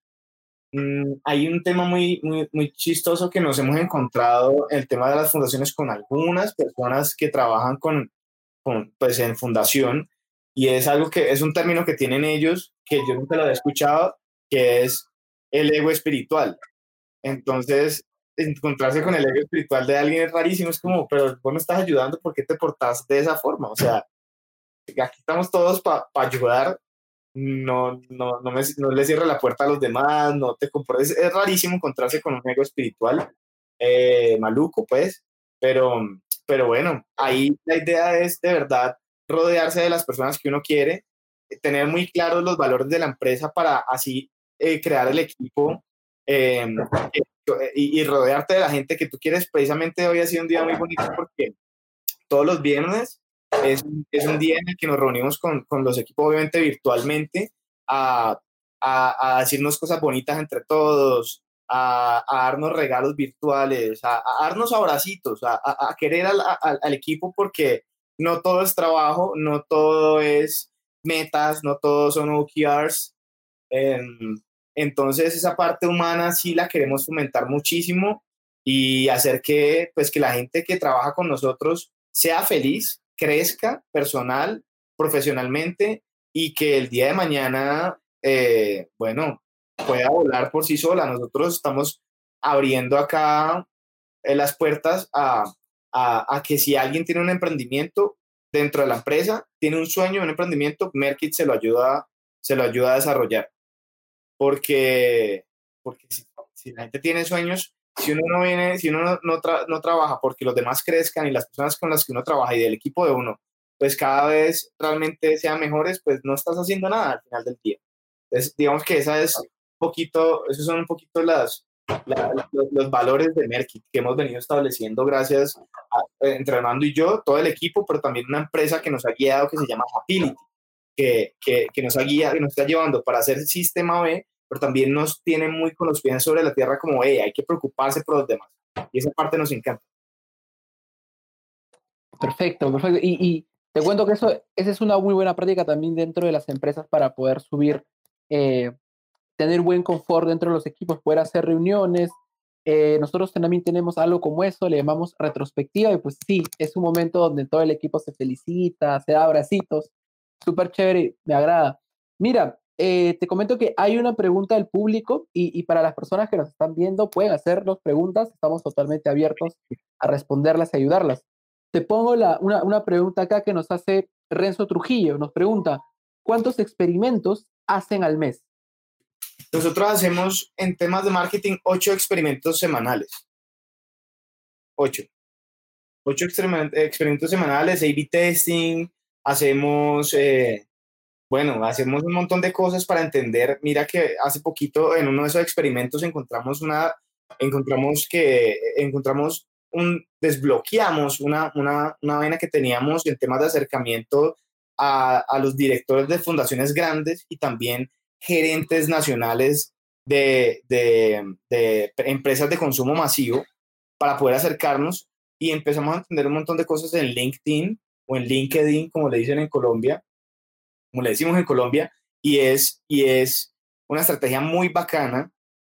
Mm, hay un tema muy, muy, muy chistoso que nos hemos encontrado, el tema de las fundaciones con algunas personas que trabajan con, con, pues en fundación, y es algo que es un término que tienen ellos que yo nunca lo había escuchado que es el ego espiritual. Entonces, encontrarse con el ego espiritual de alguien es rarísimo, es como, pero vos me estás ayudando, ¿por qué te portas de esa forma? O sea, aquí estamos todos para ayudar, no, no, no, me, no le cierre la puerta a los demás, no te compres, es rarísimo encontrarse con un ego espiritual eh, maluco, pues, pero, pero bueno, ahí la idea es de verdad rodearse de las personas que uno quiere, tener muy claros los valores de la empresa para así eh, crear el equipo em, y, rodearte de la gente que tú quieres. Precisamente hoy ha sido un día muy bonito porque todos los viernes es, es un día en el que nos reunimos con, con los equipos, obviamente virtualmente, a, a, a, decirnos cosas bonitas entre todos, a, darnos regalos virtuales, a, darnos abracitos, a, querer al, al, equipo porque no todo es trabajo, no todo es metas, no todos son OKRs. Em, entonces esa parte humana sí la queremos fomentar muchísimo y hacer que, pues, que la gente que trabaja con nosotros sea feliz, crezca personal, profesionalmente y que el día de mañana, eh, bueno, pueda volar por sí sola. Nosotros estamos abriendo acá eh, las puertas a, que si alguien tiene un emprendimiento dentro de la empresa, tiene un sueño, un emprendimiento, Merkit se lo ayuda, se lo ayuda a desarrollar porque, porque si, la gente tiene sueños, si uno no viene, si uno no, no, trabaja porque los demás crezcan y las personas con las que uno trabaja y del equipo de uno, pues cada vez realmente sean mejores, pues no estás haciendo nada al final del día. Entonces, digamos que esa es un poquito, esos son un poquito las, los, valores de Merkit que hemos venido estableciendo gracias a eh, Entrenando y yo, todo el equipo, pero también una empresa que nos ha guiado que se llama Happility que, que, nos ha guiado, que nos está llevando para hacer el sistema B, pero también nos tiene muy con los pies sobre la tierra como, hey, hay que preocuparse por los demás. Y esa parte nos encanta. Perfecto, perfecto. Y, te cuento que eso, esa es una muy buena práctica también dentro de las empresas para poder subir, eh, tener buen confort dentro de los equipos, poder hacer reuniones. Eh, nosotros también tenemos algo como eso, le llamamos retrospectiva, y pues sí, es un momento donde todo el equipo se felicita, se da abracitos, súper chévere, me agrada. Mira, eh, te comento que hay una pregunta del público y, para las personas que nos están viendo pueden hacernos preguntas, estamos totalmente abiertos a responderlas y ayudarlas. Te pongo una pregunta acá que nos hace Renzo Trujillo, nos pregunta, ¿cuántos experimentos hacen al mes? Nosotros hacemos en temas de marketing ocho experimentos semanales. Ocho. Ocho experimentos semanales, A-B testing, hacemos, eh, bueno, hacemos un montón de cosas para entender. Mira que hace poquito en uno de esos experimentos encontramos una, encontramos que, encontramos un, desbloqueamos una, una, una vaina que teníamos en temas de acercamiento a, a los directores de fundaciones grandes y también gerentes nacionales de, de, de, empresas de consumo masivo para poder acercarnos y empezamos a entender un montón de cosas en LinkedIn o en LinkedIn, como le dicen en Colombia, como le decimos en Colombia, y es, y es una estrategia muy bacana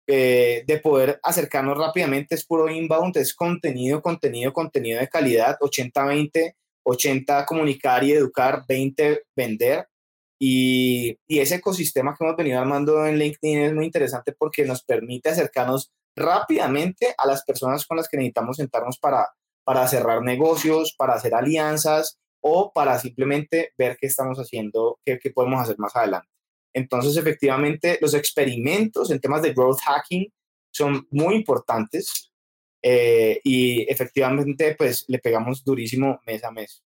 eh, de poder acercarnos rápidamente, es puro inbound, es contenido, contenido, contenido de calidad, 80-20, 80 comunicar y educar, 20 vender. Y, y, ese ecosistema que hemos venido armando en LinkedIn es muy interesante porque nos permite acercarnos rápidamente a las personas con las que necesitamos sentarnos para, para cerrar negocios, para hacer alianzas o para simplemente ver qué estamos haciendo, qué, qué podemos hacer más adelante. Entonces, efectivamente, los experimentos en temas de growth hacking son muy importantes eh, y efectivamente, pues le pegamos durísimo mes a mes.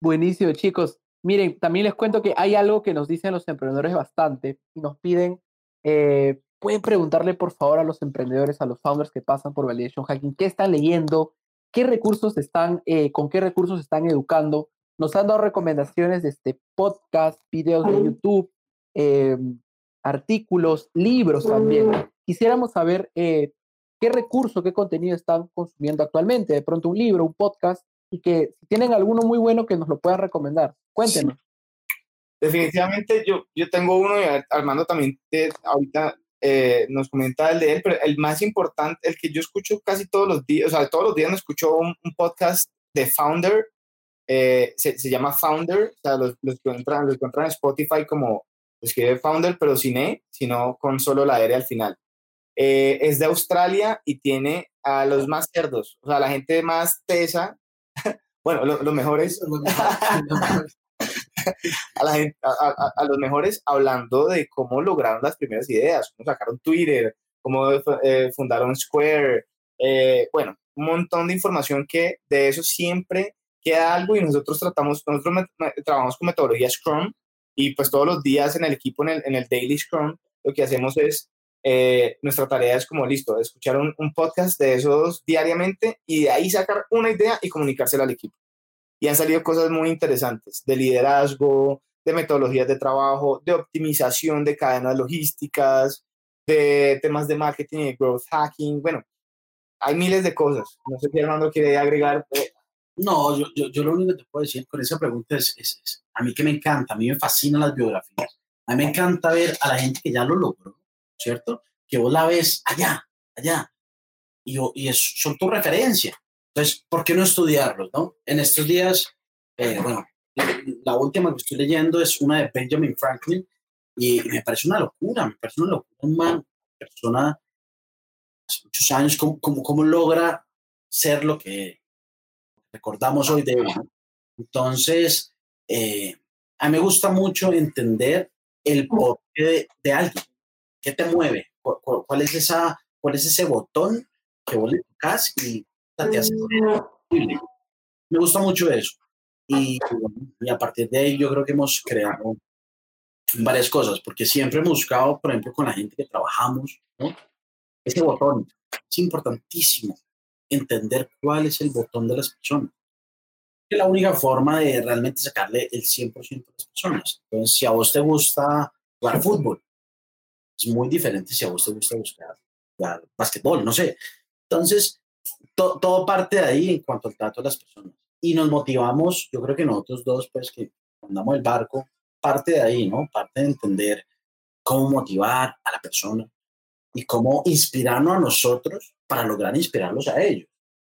Buenísimo, chicos. Miren, también les cuento que hay algo que nos dicen los emprendedores bastante y nos piden, eh, pueden preguntarle por favor a los emprendedores, a los founders que pasan por Validation Hacking, qué están leyendo, qué recursos están, eh, con qué recursos están educando nos han dado recomendaciones de este podcast, videos de YouTube, eh, artículos, libros también. Quisiéramos saber eh, qué recurso, qué contenido están consumiendo actualmente. De pronto un libro, un podcast, y que si tienen alguno muy bueno que nos lo puedan recomendar. Cuéntenos. Definitivamente yo, yo tengo uno y Armando también ahorita eh, nos comenta el de él, pero el más importante, el que yo escucho casi todos los días, o sea, todos los días me escucho un, podcast de Founder eh, se, se, llama Founder, o sea, los, los, encuentran, los encuentran en Spotify como escribe Founder, pero sin E, sino con solo la R al final. Eh, es de Australia y tiene a los más cerdos, o sea, la gente más tesa, (laughs) bueno, los lo mejores, (laughs) a, la gente, a, los mejores hablando de cómo lograron las primeras ideas, cómo sacaron Twitter, cómo eh, fundaron Square, eh, bueno, un montón de información que de eso siempre queda algo y nosotros tratamos, nosotros trabajamos con metodología Scrum y pues todos los días en el equipo, en el, en el Daily Scrum, lo que hacemos es, eh, nuestra tarea es como listo, escuchar un, un, podcast de esos diariamente y de ahí sacar una idea y comunicársela al equipo. Y han salido cosas muy interesantes de liderazgo, de metodologías de trabajo, de optimización de cadenas logísticas, de temas de marketing y growth hacking. Bueno, hay miles de cosas. No sé si Armando quiere agregar no, yo, yo, yo, lo único que te puedo decir con esa pregunta es, es, es, a mí que me encanta, a mí me fascinan las biografías, a mí me encanta ver a la gente que ya lo logró, ¿cierto? Que vos la ves allá, allá, y, y es, son tu referencia. Entonces, ¿por qué no estudiarlos, no? En estos días, eh, bueno, la última que estoy leyendo es una de Benjamin Franklin, y me parece una locura, me parece una locura, una persona, hace muchos años, cómo, cómo, cómo logra ser lo que recordamos hoy de él. Entonces, eh, a mí me gusta mucho entender el porqué de, alguien. ¿Qué te mueve? ¿Cuál, cuál, es esa, ¿Cuál es ese botón que vos le tocas y te hace Me gusta mucho eso. Y, y, a partir de ahí yo creo que hemos creado varias cosas, porque siempre hemos buscado, por ejemplo, con la gente que trabajamos, ¿no? ese botón es importantísimo entender cuál es el botón de las personas. Es la única forma de realmente sacarle el 100% a las personas. Entonces, si a vos te gusta jugar fútbol, es muy diferente si a vos te gusta buscar jugar basquetbol, no sé. Entonces, to, todo parte de ahí en cuanto al trato de las personas. Y nos motivamos, yo creo que nosotros dos, pues que andamos el barco, parte de ahí, ¿no? Parte de entender cómo motivar a la persona y cómo inspirarnos a nosotros para lograr inspirarlos a ellos.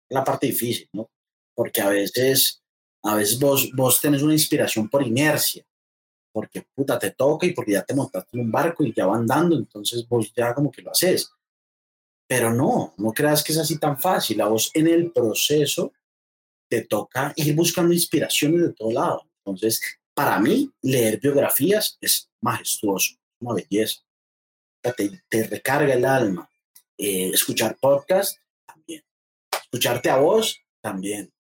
La parte difícil, ¿no? Porque a veces, a veces vos, vos tenés una inspiración por inercia, porque puta te toca y porque ya te montaste en un barco y ya va andando, entonces vos ya como que lo haces. Pero no, no creas que es así tan fácil. A vos en el proceso te toca ir buscando inspiraciones de todo lado. Entonces, para mí, leer biografías es majestuoso, una belleza. Te, te recarga el alma, eh, escuchar podcast, también. Escucharte a vos, también.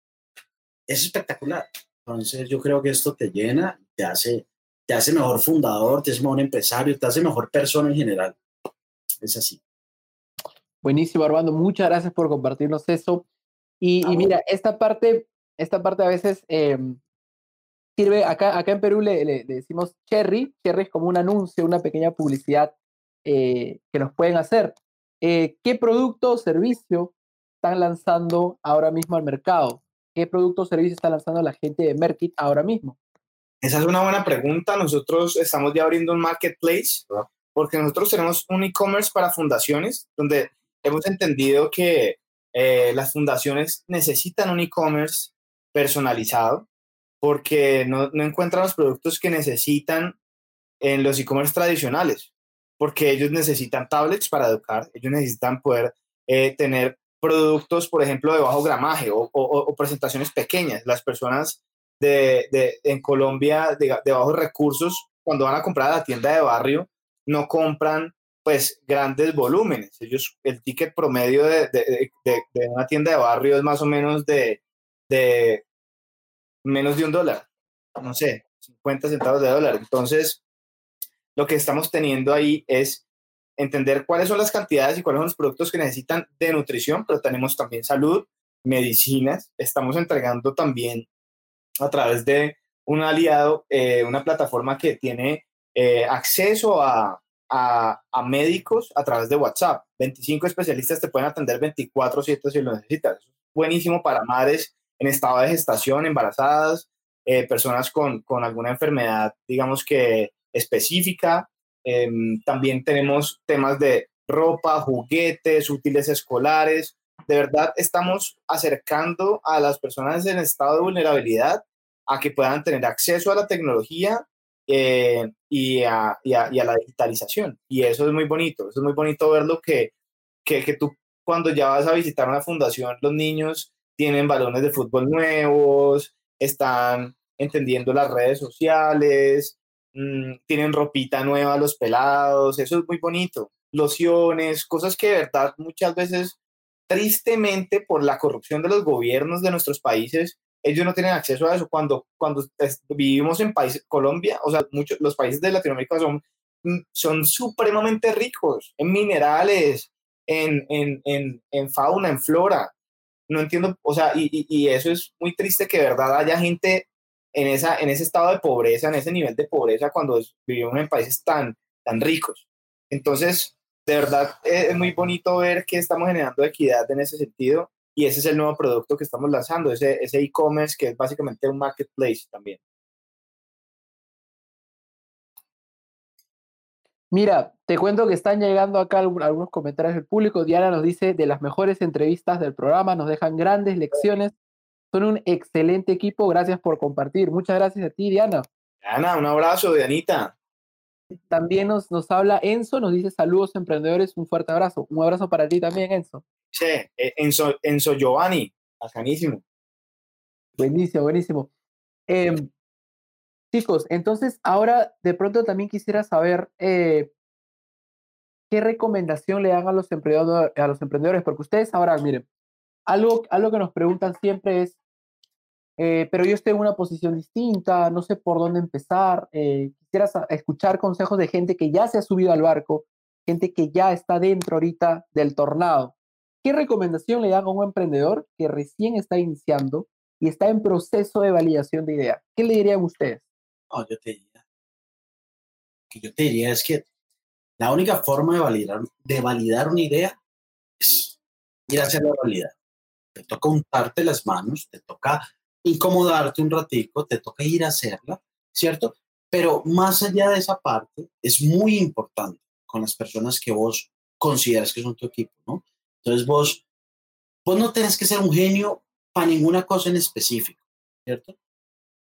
Es espectacular. Entonces yo creo que esto te llena, te hace, te hace mejor fundador, te hace mejor empresario, te hace mejor persona en general. Es así. Buenísimo, Armando. Muchas gracias por compartirnos eso. Y, y mira, esta parte esta parte a veces em, sirve, acá, acá en Perú le, decimos cherry, cherry es como un anuncio, una pequeña publicidad eh, que nos pueden hacer. Eh, ¿Qué producto o servicio están lanzando ahora mismo al mercado? ¿Qué producto o servicio está lanzando la gente de Merkit ahora mismo? Esa es una buena pregunta. Nosotros estamos ya abriendo un marketplace porque nosotros tenemos un e-commerce para fundaciones donde hemos entendido que eh, las fundaciones necesitan un e-commerce personalizado porque no, no encuentran los productos que necesitan en los e-commerce tradicionales, porque ellos necesitan tablets para educar, ellos necesitan poder eh, tener productos, por ejemplo, de bajo gramaje o, presentaciones pequeñas. Las personas de, de en Colombia de, de, bajos recursos, cuando van a comprar a la tienda de barrio, no compran pues grandes volúmenes. Ellos, el ticket promedio de, de una tienda de barrio es más o menos de, menos de un dólar, no sé, 50 centavos de dólar. Entonces, lo que estamos teniendo ahí es entender cuáles son las cantidades y cuáles son los productos que necesitan de nutrición, pero tenemos también salud, medicinas. Estamos entregando también a través de un aliado, eh, una plataforma que tiene eh, acceso a, a, médicos a través de WhatsApp. 25 especialistas te pueden atender 24/7 si lo necesitas. buenísimo para madres en estado de gestación, embarazadas, eh, personas con, con, alguna enfermedad, digamos que específica. Em, también tenemos temas de ropa, juguetes, útiles escolares. De verdad, estamos acercando a las personas en estado de vulnerabilidad a que puedan tener acceso a la tecnología eh, y, a, y, a, la digitalización. Y eso es muy bonito, es muy bonito verlo que, que, que tú cuando ya vas a visitar una fundación, los niños tienen balones de fútbol nuevos, están entendiendo las redes sociales, mm, tienen ropita nueva los pelados, eso es muy bonito. Lociones, cosas que de verdad muchas veces, tristemente, por la corrupción de los gobiernos de nuestros países, ellos no tienen acceso a eso. Cuando, cuando vivimos en países, Colombia, o sea, muchos, los países de Latinoamérica son, mm, son supremamente ricos en minerales, en, en, en, en fauna, en flora. No entiendo, o sea, y, y, eso es muy triste que de verdad haya gente en, esa, en ese estado de pobreza, en ese nivel de pobreza, cuando vivimos en países tan, tan ricos. Entonces, de verdad es muy bonito ver que estamos generando equidad en ese sentido y ese es el nuevo producto que estamos lanzando, ese e-commerce que es básicamente un marketplace también. Mira, te cuento que están llegando acá algunos comentarios del público. Diana nos dice de las mejores entrevistas del programa, nos dejan grandes lecciones. Son un excelente equipo, gracias por compartir. Muchas gracias a ti, Diana. Diana, un abrazo, Dianita. También nos, nos habla Enzo, nos dice saludos emprendedores, un fuerte abrazo. Un abrazo para ti también, Enzo. Sí, eh, Enzo, Enzo Giovanni, bacanísimo. Buenísimo, buenísimo. Em, chicos, entonces ahora de pronto también quisiera saber eh, qué recomendación le dan a los, emprendedores, a los emprendedores, porque ustedes ahora, miren, algo, algo que nos preguntan siempre es, eh, pero yo estoy en una posición distinta, no sé por dónde empezar, quisiera escuchar consejos de gente que ya se ha subido al barco, gente que ya está dentro ahorita del tornado. ¿Qué recomendación le dan a un emprendedor que recién está iniciando y está en proceso de validación de idea? ¿Qué le dirían ustedes? No, yo te diría. yo te diría es que la única forma de validar, de validar una idea es ir a hacer la realidad. Te toca untarte las manos, te toca incomodarte un ratico, te toca ir a hacerla, ¿cierto? Pero más allá de esa parte, es muy importante con las personas que vos consideras que son tu equipo, ¿no? Entonces vos, vos no tenés que ser un genio para ninguna cosa en específico, ¿cierto?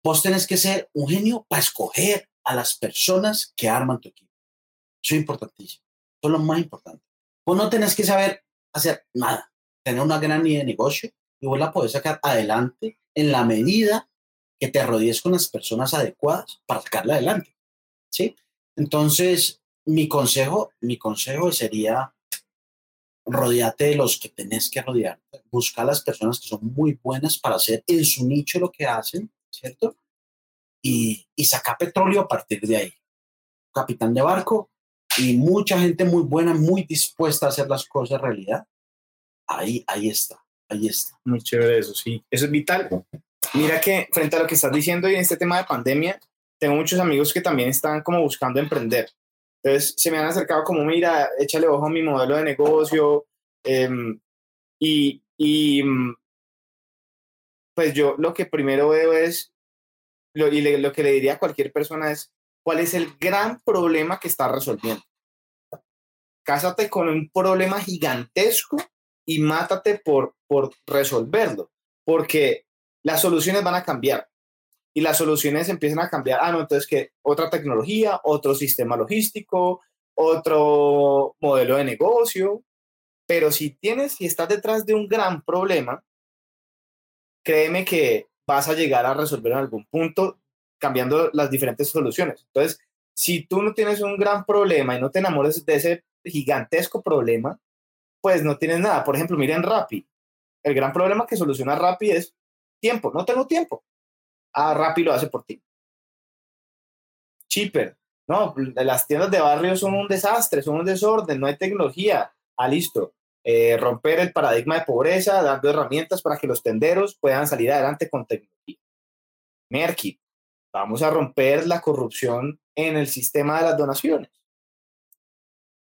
Vos tenés que ser un genio para escoger a las personas que arman tu equipo. Eso es importantísimo. Eso es lo más importante. Vos no tenés que saber hacer nada, tener una gran idea de negocio y vos la podés sacar adelante en la medida que te rodees con las personas adecuadas para sacarla adelante. ¿Sí? Entonces, mi consejo, mi consejo sería rodeate de los que tenés que rodear. Busca a las personas que son muy buenas para hacer en su nicho lo que hacen, ¿cierto? Y, y saca petróleo a partir de ahí. Capitán de barco y mucha gente muy buena, muy dispuesta a hacer las cosas realidad. Ahí, ahí está, ahí está. Muy chévere eso, sí. Eso es vital. Mira que frente a lo que estás diciendo y en este tema de pandemia, tengo muchos amigos que también están como buscando emprender. Entonces se me han acercado como, mira, échale ojo a mi modelo de negocio. Em, y, y mm, pues yo lo que primero veo es, lo, y lo que le diría a cualquier persona es, ¿cuál es el gran problema que está resolviendo? Cásate con un problema gigantesco y mátate por, por resolverlo, porque las soluciones van a cambiar y las soluciones empiezan a cambiar. Ah, no, entonces que otra tecnología, otro sistema logístico, otro modelo de negocio. Pero si tienes, si estás detrás de un gran problema, créeme que vas a llegar a resolver en algún punto cambiando las diferentes soluciones. Entonces, si tú no tienes un gran problema y no te enamores de ese gigantesco problema, pues no tienes nada. Por ejemplo, miren Rappi. El gran problema que soluciona Rappi es tiempo. No tengo tiempo. Ah, Rappi lo hace por ti. Cheaper. No, las tiendas de barrio son un desastre, son un desorden, no hay tecnología. Ah, listo. Eh, romper el paradigma de pobreza, dando herramientas para que los tenderos puedan salir adelante con tecnología. Merky, vamos a romper la corrupción en el sistema de las donaciones.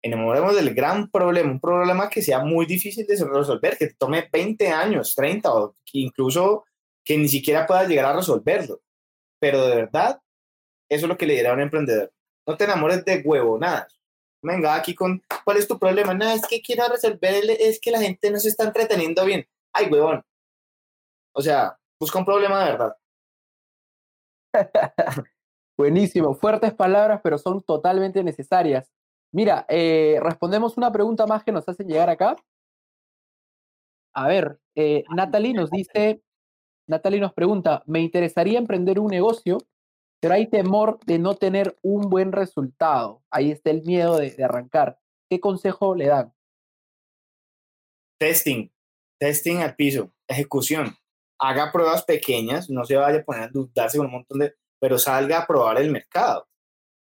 Enamoremos del gran problema, un problema que sea muy difícil de resolver, que tome 20 años, 30 o incluso que ni siquiera puedas llegar a resolverlo. Pero de verdad, eso es lo que le dirá a un emprendedor. No te enamores de huevo, nada venga aquí con, ¿cuál es tu problema? No, es que quiero resolver, es que la gente no se está entreteniendo bien. Ay, huevón. O sea, busca un problema de verdad. (laughs) Buenísimo, fuertes palabras, pero son totalmente necesarias. Mira, eh, respondemos una pregunta más que nos hacen llegar acá. A ver, eh, Natalie nos dice, Natalie nos pregunta, me interesaría emprender un negocio pero hay temor de no tener un buen resultado. Ahí está el miedo de, arrancar. ¿Qué consejo le dan? Testing, testing al piso, ejecución. Haga pruebas pequeñas, no se vaya a poner a dudarse con un montón de, pero salga a probar el mercado.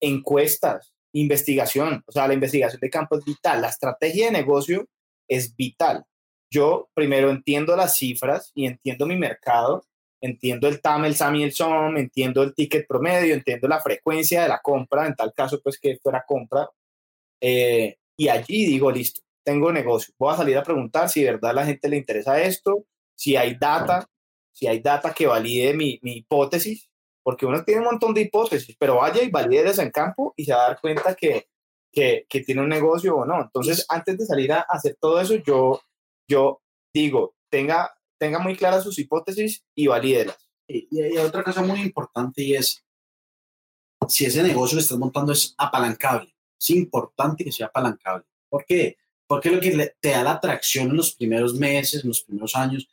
Encuestas, investigación, o sea, la investigación de campo es vital. La estrategia de negocio es vital. Yo primero entiendo las cifras y entiendo mi mercado entiendo el TAM, el SAM y el SOM, entiendo el ticket promedio, entiendo la frecuencia de la compra, en tal caso, pues que fuera compra. Eh, y allí digo, listo, tengo negocio. Voy a salir a preguntar si de verdad a la gente le interesa esto, si hay data, si hay data que valide mi, mi hipótesis, porque uno tiene un montón de hipótesis, pero vaya y valide en campo y se va a dar cuenta que, que, que tiene un negocio o no. Entonces, antes de salir a hacer todo eso, yo, yo digo, tenga tenga muy claras sus hipótesis y valídelas. Y, hay otra cosa muy importante y es, si ese negocio que estás montando es apalancable, es importante que sea apalancable. ¿Por qué? Porque lo que te da la atracción en los primeros meses, en los primeros años,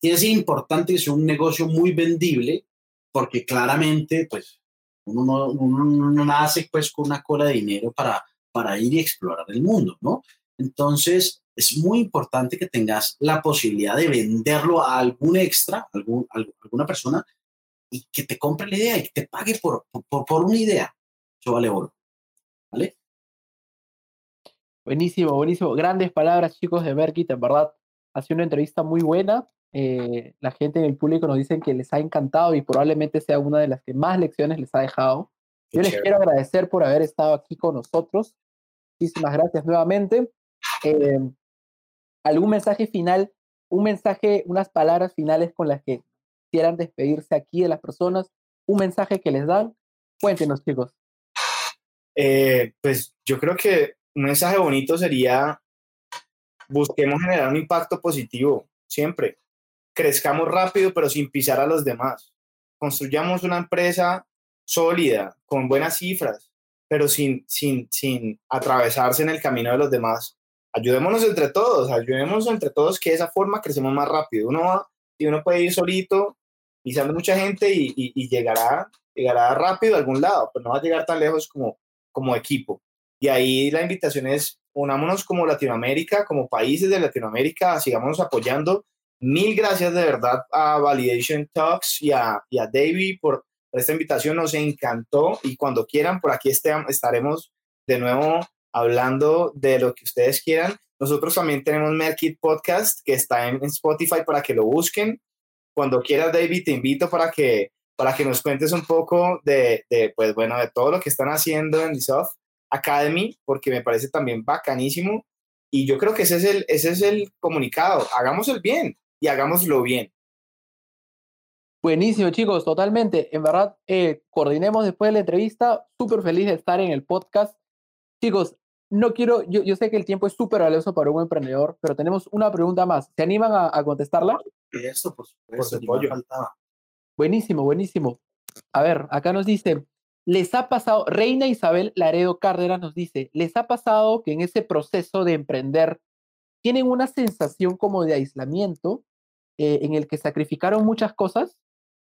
y es importante que sea un negocio muy vendible, porque claramente, pues, uno no, uno no nace pues con una cola de dinero para, para ir y explorar el mundo, ¿no? Entonces, es muy importante que tengas la posibilidad de venderlo a algún extra, algún, alguna persona, y que te compre la idea y que te pague por, por, por una idea. Eso vale oro. ¿Vale? Buenísimo, buenísimo. Grandes palabras, chicos, de Berkit. En verdad, ha sido una entrevista muy buena. Eh, la gente en el público nos dicen que les ha encantado y probablemente sea una de las que más lecciones les ha dejado. Yo les quiero agradecer por haber estado aquí con nosotros. Muchísimas gracias nuevamente. Eh, ¿Algún mensaje final, un mensaje, unas palabras finales con las que quieran despedirse aquí de las personas? ¿Un mensaje que les dan? Cuéntenos, chicos. Eh, pues yo creo que un mensaje bonito sería busquemos generar un impacto positivo siempre. Crezcamos rápido, pero sin pisar a los demás. Construyamos una empresa sólida, con buenas cifras, pero sin, sin, sin atravesarse en el camino de los demás ayudémonos entre todos, ayudémonos entre todos que de esa forma crecemos más rápido. Uno va, y uno puede ir solito, pisando mucha gente y, y, llegará, llegará rápido a algún lado, pero no va a llegar tan lejos como, como equipo. Y ahí la invitación es, unámonos como Latinoamérica, como países de Latinoamérica, sigamos apoyando. Mil gracias de verdad a Validation Talks y a, y a David por, esta invitación, nos encantó y cuando quieran, por aquí estaremos de nuevo hablando de lo que ustedes quieran. Nosotros también tenemos Merkit Podcast que está en, Spotify para que lo busquen. cuando quieras, David, te invito para que, para que nos cuentes un poco de, de, pues bueno, de todo lo que están haciendo en Soft Academy, porque me parece también bacanísimo. Y yo creo que ese es el, ese es el comunicado. Hagamos el bien y hagámoslo bien. Buenísimo, chicos, totalmente. En verdad, eh, coordinemos después de la entrevista. Súper feliz de estar en el podcast. Chicos, no quiero, yo, yo sé que el tiempo es súper valioso para un emprendedor, pero tenemos una pregunta más. ¿Se animan a, contestarla? Eso, por supuesto, por Buenísimo, buenísimo. A ver, acá nos dice, ¿les ha pasado, Reina Isabel Laredo Cárdenas nos dice, ¿les ha pasado que en ese proceso de emprender tienen una sensación como de aislamiento eh, en el que sacrificaron muchas cosas?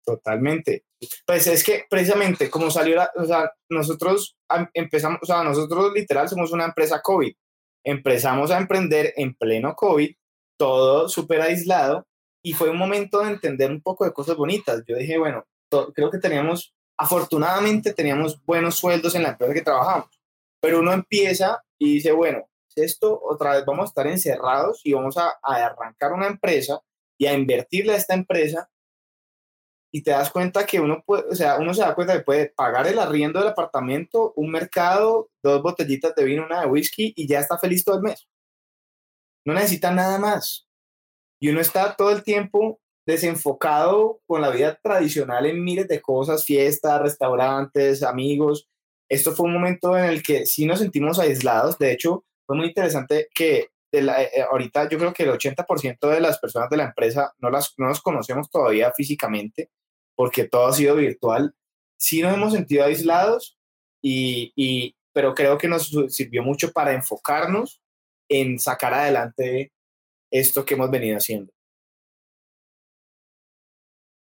Totalmente. Pues es que precisamente como salió, la, o sea, nosotros empezamos, o sea, nosotros literal somos una empresa COVID. Empezamos a emprender en pleno COVID, todo súper aislado, y fue un momento de entender un poco de cosas bonitas. Yo dije, bueno, creo que teníamos, afortunadamente teníamos buenos sueldos en la empresa que trabajamos, pero uno empieza y dice, bueno, esto otra vez vamos a estar encerrados y vamos a, a arrancar una empresa y a invertirle a esta empresa y te das cuenta que uno puede, o sea, uno se da cuenta que puede pagar el arriendo del apartamento, un mercado, dos botellitas de vino, una de whisky y ya está feliz todo el mes. No necesita nada más. Y uno está todo el tiempo desenfocado con la vida tradicional en miles de cosas, fiestas, restaurantes, amigos. Esto fue un momento en el que sí nos sentimos aislados. De hecho, fue muy interesante que de la, eh, ahorita yo creo que el 80% de las personas de la empresa no, las, no nos conocemos todavía físicamente porque todo ha sido virtual. Sí nos hemos sentido aislados, y, y, pero creo que nos sirvió mucho para enfocarnos en sacar adelante esto que hemos venido haciendo.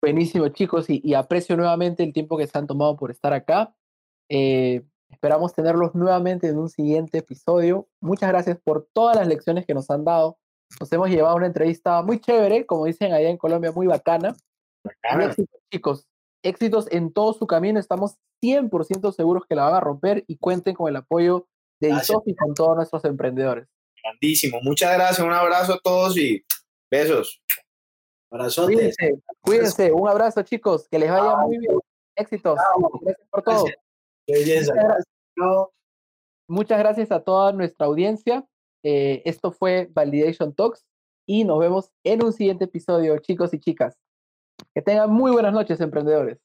Buenísimo, chicos, y, aprecio nuevamente el tiempo que se han tomado por estar acá. Eh, esperamos tenerlos nuevamente en un siguiente episodio. Muchas gracias por todas las lecciones que nos han dado. Nos hemos llevado una entrevista muy chévere, como dicen allá en Colombia, muy bacana chicos. Éxitos en todo su camino. Estamos 100% seguros que la van a romper y cuenten con el apoyo de Isof y con todos nuestros emprendedores. Grandísimo. Muchas gracias. Un abrazo a todos y besos. Cuídense, cuídense. Un abrazo, chicos. Que les vaya muy bien. Éxitos. Gracias por todo. Muchas gracias. Muchas gracias a toda nuestra audiencia. Eh, esto fue Validation Talks y nos vemos en un siguiente episodio, chicos y chicas. Que tengan muy buenas noches, emprendedores.